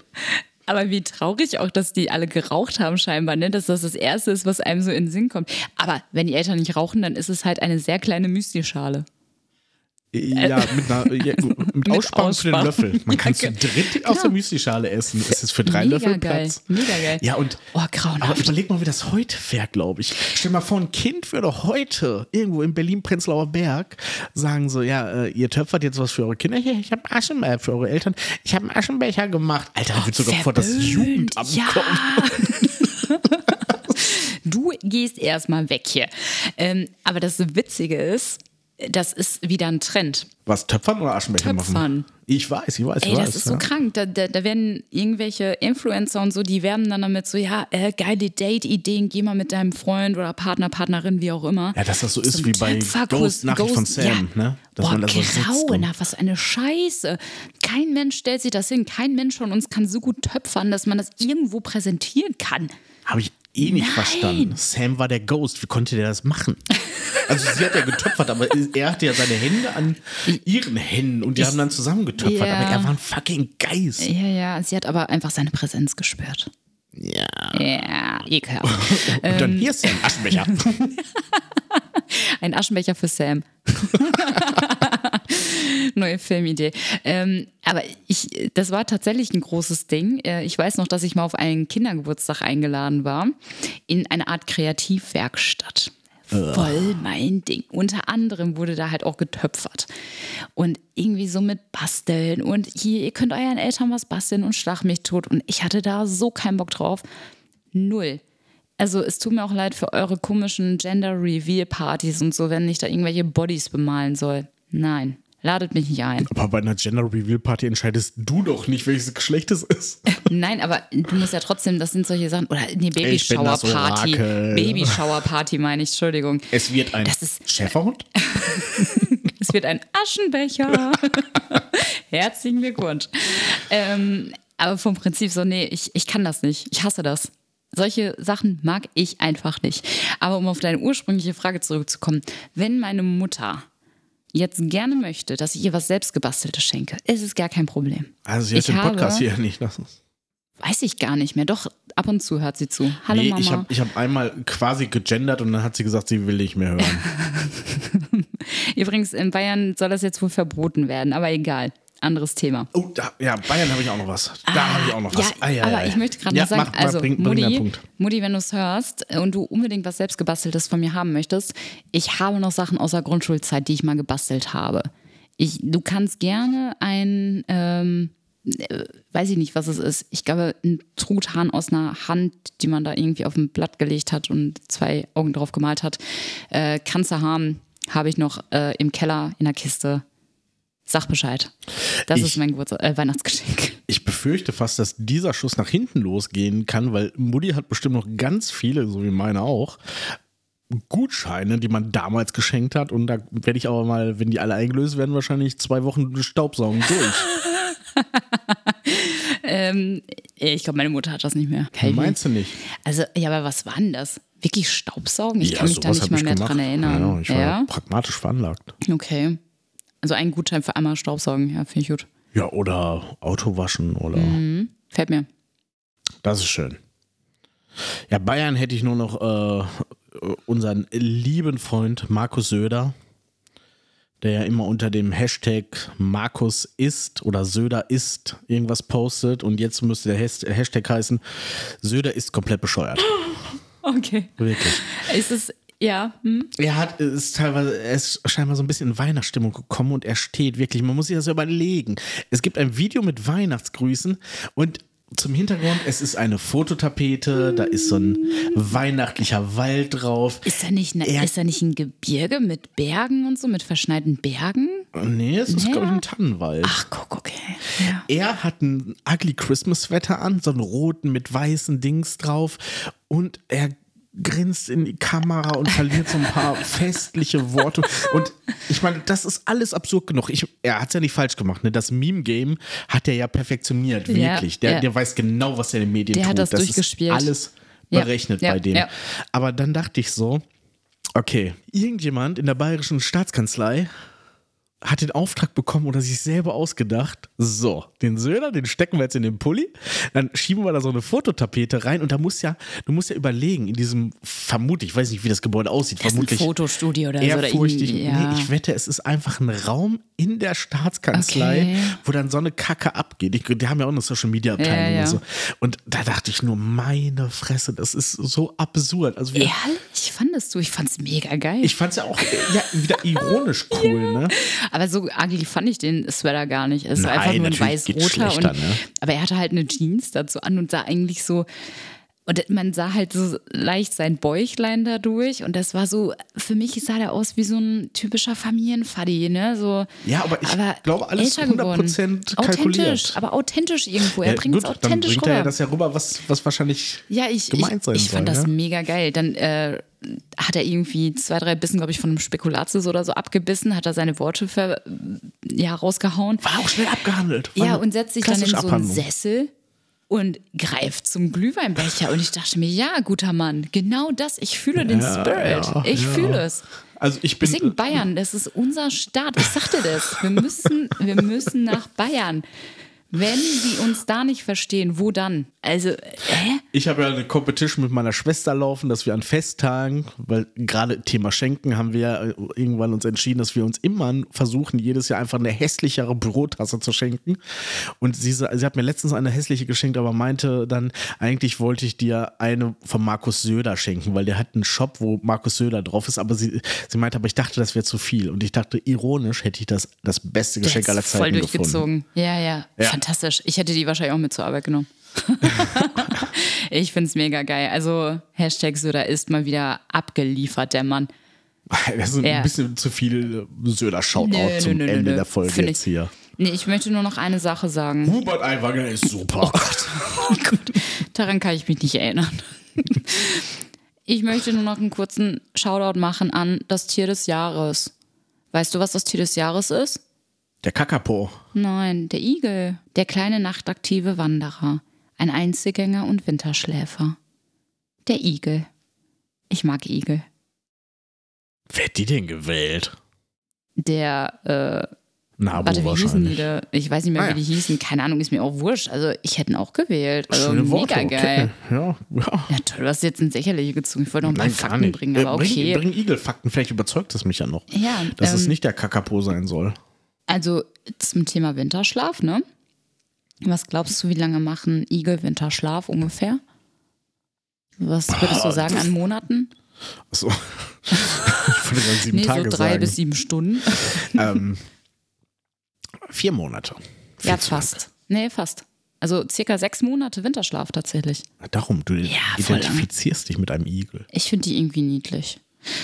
Aber wie traurig auch, dass die alle geraucht haben scheinbar, ne? Dass das das Erste ist, was einem so in den Sinn kommt. Aber wenn die Eltern nicht rauchen, dann ist es halt eine sehr kleine Müsli-Schale. Ja, mit, einer, ja, mit Aussparung für den. Löffel. Man kann Ja, zu dritt aus der Müslischale essen. Es ist für drei Mega Löffel geil. Platz. Mega geil. Ja, und Oh, aber überleg mal, wie das heute wäre, glaube ich. Stell mal vor, ein Kind würde heute irgendwo in Berlin-Prenzlauer Berg sagen so, ja, äh, ihr töpfert jetzt was für eure Kinder. Hier, ich habe Aschenbecher für eure Eltern. Ich habe einen Aschenbecher gemacht. Alter, da wird sogar vor das. Jugendamt ja. kommen. Du gehst erstmal weg hier. Ähm, aber das Witzige ist, das ist wieder ein Trend. Was, Töpfern oder Aschenbecher Töpfern. machen? Ich weiß, ich weiß, ich Ey, weiß. das ist so ja. krank. Da, da, da werden irgendwelche Influencer und so, die werben dann damit so, ja, äh, geile Date-Ideen, geh mal mit deinem Freund oder Partner, Partnerin, wie auch immer. Ja, dass das so ist Zum wie bei Töpferkurs- Ghost Nachricht von Sam, ne? Dass Boah, man da so sitzt und- grauenhaft, was eine Scheiße. Kein Mensch stellt sich das hin. Kein Mensch von uns kann so gut töpfern, dass man das irgendwo präsentieren kann. Habe ich eh nicht Nein. verstanden. Sam war der Ghost. Wie konnte der das machen? Also sie hat ja getöpfert, aber er hatte ja seine Hände an ihren Händen und die haben dann zusammen getöpfert. Ja. Aber er war ein fucking Geist. Ja, ja, sie hat aber einfach seine Präsenz gespürt. Ja. Ja, ekelhaft. Und Ähm. dann hier ist Sam Aschenbecher. Ein Aschenbecher für Sam. Neue Filmidee. Ähm, aber ich, das war tatsächlich ein großes Ding. Äh, Ich weiß noch, dass ich mal auf einen Kindergeburtstag eingeladen war, in eine Art Kreativwerkstatt. Voll mein Ding. Unter anderem wurde da halt auch getöpfert. Und irgendwie so mit Basteln. Und hier, ihr könnt euren Eltern was basteln und schlag mich tot. Und ich hatte da so keinen Bock drauf. Null. Also es tut mir auch leid für eure komischen Gender-Reveal-Partys und so, wenn ich da irgendwelche Bodies bemalen soll. Nein, ladet mich nicht ein. aber bei einer Gender Reveal Party entscheidest du doch nicht, welches Geschlecht es ist. Nein, aber du musst ja trotzdem, das sind solche Sachen. Oder bin das Babyshower-Party. Orakel. Babyshower-Party meine ich, Entschuldigung. Es wird ein Das ist- Schäferhund? Es wird ein Aschenbecher. Herzlichen Glückwunsch. Ähm, aber vom Prinzip so, nee, ich, ich kann das nicht. Ich hasse das. Solche Sachen mag ich einfach nicht. Aber um auf deine ursprüngliche Frage zurückzukommen, wenn meine Mutter jetzt gerne möchte, dass ich ihr was selbstgebasteltes schenke, ist es gar kein Problem. Also sie hört Ich den Podcast habe- hier nicht. Ist Weiß ich gar nicht mehr. Doch, ab und zu hört sie zu. Hallo nee, Mama. ich habe ich hab einmal quasi gegendert und dann hat sie gesagt, sie will nicht mehr hören. Übrigens, in Bayern soll das jetzt wohl verboten werden, aber egal. Anderes Thema. Oh, da, ja, Bayern habe ich auch noch was. Da habe ich auch noch was. Ja, Ah, ja, aber ja, ich möchte gerade noch sagen, mach, also bring, bring Mutti. Mutti, wenn du es hörst und du unbedingt was selbstgebasteltes von mir haben möchtest, ich habe noch Sachen aus der Grundschulzeit, die ich mal gebastelt habe. Ich, du kannst gerne ein, ähm, äh, weiß ich nicht, was es ist. Ich glaube, ein Truthahn aus einer Hand, die man da irgendwie auf ein Blatt gelegt hat und zwei Augen drauf gemalt hat. Äh, kannst du haben, habe ich noch äh, im Keller in der Kiste. Sag Bescheid. Das Ich- ist mein Geburtstag, äh, Weihnachtsgeschenk. Ich befürchte fast, dass dieser Schuss nach hinten losgehen kann, weil Mutti hat bestimmt noch ganz viele, so wie meine auch, Gutscheine, die man damals geschenkt hat. Und da werde ich aber mal, wenn die alle eingelöst werden, wahrscheinlich zwei Wochen Staubsaugen durch. Ähm, ich glaube, meine Mutter hat das nicht mehr. Kann Meinst du nicht? Also, ja, aber was war denn das? Wirklich Staubsaugen? Ich Ja, kann mich da nicht mal mehr gemacht. dran erinnern. Ja, ich war ja? pragmatisch veranlagt. Okay. Also ein Gutschein für einmal Staubsaugen, ja, finde ich gut. Ja, oder Auto waschen oder. Mhm. Fällt mir. Das ist schön. Ja, Bayern hätte ich nur noch äh, unseren lieben Freund Markus Söder, der ja immer unter dem Hashtag Markus ist oder Söder ist irgendwas postet und jetzt müsste der Has- Hashtag heißen Söder ist komplett bescheuert. Okay. Wirklich. Ist es, ja, hm? Er hat ist teilweise, er ist scheinbar so ein bisschen in Weihnachtsstimmung gekommen und er steht wirklich, man muss sich das überlegen. Es gibt ein Video mit Weihnachtsgrüßen und zum Hintergrund, es ist eine Fototapete, da ist so ein weihnachtlicher Wald drauf. Ist da nicht, ne, Er- ist da nicht ein Gebirge mit Bergen und so, mit verschneiten Bergen? Nee, es ist, Ja. glaube ich, ein Tannenwald. Ach, guck, okay. Ja. Er hat ein ugly Christmas Sweater an, so einen roten mit weißen Dings drauf und er grinst in die Kamera und verliert so ein paar festliche Worte. Und ich meine, das ist alles absurd genug. Ich, er hat es ja nicht falsch gemacht. Ne? Das Meme-Game hat er ja perfektioniert, Ja, wirklich. Der, ja. der weiß genau, was er in den Medien Der tut. hat das ist durchgespielt. alles Ja, berechnet ja, bei dem. Aber dann dachte ich so, okay, irgendjemand in der bayerischen Staatskanzlei hat den Auftrag bekommen oder sich selber ausgedacht, so, den Söder, den stecken wir jetzt in den Pulli, dann schieben wir da so eine Fototapete rein und da muss ja, du musst ja überlegen, in diesem, vermutlich, ich weiß nicht, wie das Gebäude aussieht, Das ist ein vermutlich Fotostudio oder so. Oder ehrfurchtig. irgendwie, ja. Nee, ich wette, es ist einfach ein Raum in der Staatskanzlei, Okay. wo dann so eine Kacke abgeht. Ich, die haben ja auch eine Social Media Abteilung Ja, ja. und so. Und da dachte ich nur, meine Fresse, das ist so absurd. Also wir, Ehrlich, fandest du? Ich fand's mega geil. ich fand es ja auch ja, wieder ironisch cool, ne? Aber so ugly fand ich den Sweater gar nicht. Es war Nein, einfach nur ein weiß-roter. ne? Aber er hatte halt eine Jeans dazu an und sah eigentlich so. Und man sah halt so leicht sein Bäuchlein dadurch. Und das war so, für mich sah der aus wie so ein typischer Familienfaddy, ne? So, Ja, aber ich glaube, alles älter geworden. 100% Authentisch, kalkuliert. aber authentisch irgendwo. Er Ja, bringt es gut, authentisch dann bringt rüber. er ja das ja rüber, was, was wahrscheinlich Ja, ich, gemeint ich, sein ich fand soll, das ne? mega geil. Dann äh, hat er irgendwie zwei, drei Bissen, glaube ich, von einem Spekulatius oder so abgebissen, hat er seine Worte ver, ja, rausgehauen. War auch schnell abgehandelt. War Ja, und setzt sich dann in so einen. Sessel und greift zum Glühweinbecher. Und ich dachte mir, ja, guter Mann, genau das. Ich fühle den Ja, Spirit. ja, ich ja. fühle es. Also ich bin. Deswegen Bayern, das ist unser Staat. Ich sagte das. Wir müssen, wir müssen nach Bayern. Wenn die uns da nicht verstehen, wo dann? Also, hä? Ich habe ja eine Competition mit meiner Schwester laufen, dass wir an Festtagen, weil gerade Thema Schenken haben wir ja äh, irgendwann uns entschieden, dass wir uns immer versuchen, jedes Jahr einfach eine hässlichere Bürotasse zu schenken. Und sie, sie hat mir letztens eine hässliche geschenkt, aber meinte dann, eigentlich wollte ich dir eine von Markus Söder schenken, weil der hat einen Shop, wo Markus Söder drauf ist, aber sie, sie meinte, aber ich dachte, das wäre zu viel. Und ich dachte, ironisch hätte ich das das beste Geschenk aller ist voll Zeiten gefunden. durchgezogen. Ja, ja, Ja. Fantastisch. Ich hätte die wahrscheinlich auch mit zur Arbeit genommen. ich finde es mega geil. Also, Hashtag Söder ist mal wieder abgeliefert, der Mann. Das ist Ja. ein bisschen zu viel Söder-Shoutout Nö, zum nö, nö, Ende nö. der Folge Find jetzt ich- hier. Nee, ich möchte nur noch eine Sache sagen. Hubert Aiwanger ist super. Oh Gott, daran kann ich mich nicht erinnern. Ich möchte nur noch einen kurzen Shoutout machen an das Tier des Jahres. Weißt du, was das Tier des Jahres ist? Der Kakapo. Nein, der Igel. Der kleine nachtaktive Wanderer. Ein Einzelgänger und Winterschläfer. Der Igel. Ich mag Igel. Wer hat die denn gewählt? Der, äh, Nabo warte, wie hießen die wahrscheinlich. da? Ich weiß nicht mehr, Ah, wie ja. die hießen. Keine Ahnung, ist mir auch wurscht. Also, ich hätte ihn auch gewählt. Also, Schöne mega Worte, geil. okay. Ja, ja. Ja, toll, du hast jetzt ins Lächerliche gezogen. Ich wollte noch ein paar Nein, gar Fakten bringen, Äh, aber bring, okay. bring Igelfakten, vielleicht überzeugt es mich ja noch. Ja, Dass es ähm, nicht der Kakapo sein soll. Also zum Thema Winterschlaf, ne? Was glaubst du, wie lange machen Igel Winterschlaf ungefähr? Was würdest du sagen an Monaten? Achso. ich würde sagen sieben Nee, so Tage drei sagen. bis sieben Stunden. ähm, vier Monate. Viel ja, fast. Nee, fast. Also circa sechs Monate Winterschlaf tatsächlich. lang. Darum, du voll identifizierst dich mit einem Igel. Ich finde die irgendwie niedlich.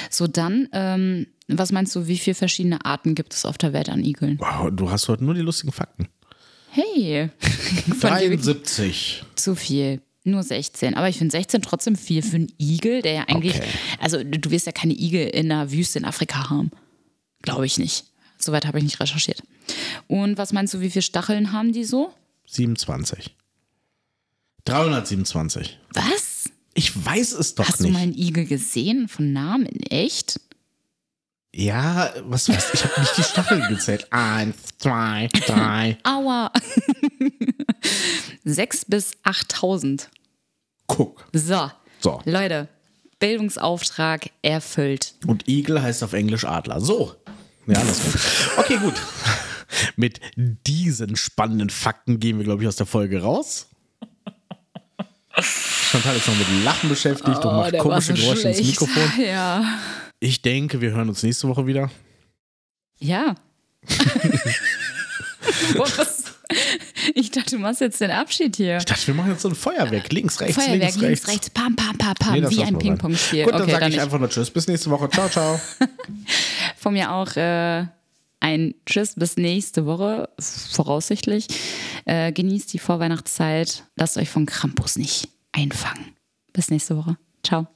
So, dann, ähm, was meinst du, wie viele verschiedene Arten gibt es auf der Welt an Igeln? Wow, du hast heute nur die lustigen Fakten. Hey, von dir wirklich 73. zu viel. Nur 16. Aber ich finde 16 trotzdem viel für einen Igel, der ja eigentlich. Okay. Also, du wirst ja keine Igel in der Wüste in Afrika haben. Glaube ich nicht. Soweit habe ich nicht recherchiert. Und was meinst du, wie viele Stacheln haben die so? 27. 327. Was? Ich weiß es doch Hast du nicht. mal einen Igel gesehen von Namen? In echt? Ja, was weiß ich, ich habe nicht die Stacheln gezählt. Eins, zwei, drei. Aua. 6 bis 8000. Guck. So. So. Leute, Bildungsauftrag erfüllt. Und Igel heißt auf Englisch Adler. So. Ja, andersrum. Okay, gut. Mit diesen spannenden Fakten gehen wir, glaube ich, aus der Folge raus. Chantal ist noch mit Lachen beschäftigt und macht komische so Geräusche ins. Mikrofon. Ja. Ich denke, wir hören uns nächste Woche wieder. Ja. Ich dachte, du machst jetzt den Abschied hier. Ich dachte, wir machen jetzt so ein Feuerwerk. Links, rechts, Feuerwerk links, links, rechts. rechts, pam, pam, pam, pam, Nee, wie ein. Ping-Pong-Spiel. Gut, dann Okay, sage ich nicht. einfach nur Tschüss. Bis nächste Woche. Ciao, ciao. Von mir auch äh, ein Tschüss bis nächste Woche, voraussichtlich. Äh, genießt die Vorweihnachtszeit. Lasst euch von Krampus nicht einfangen. Bis nächste Woche. Ciao.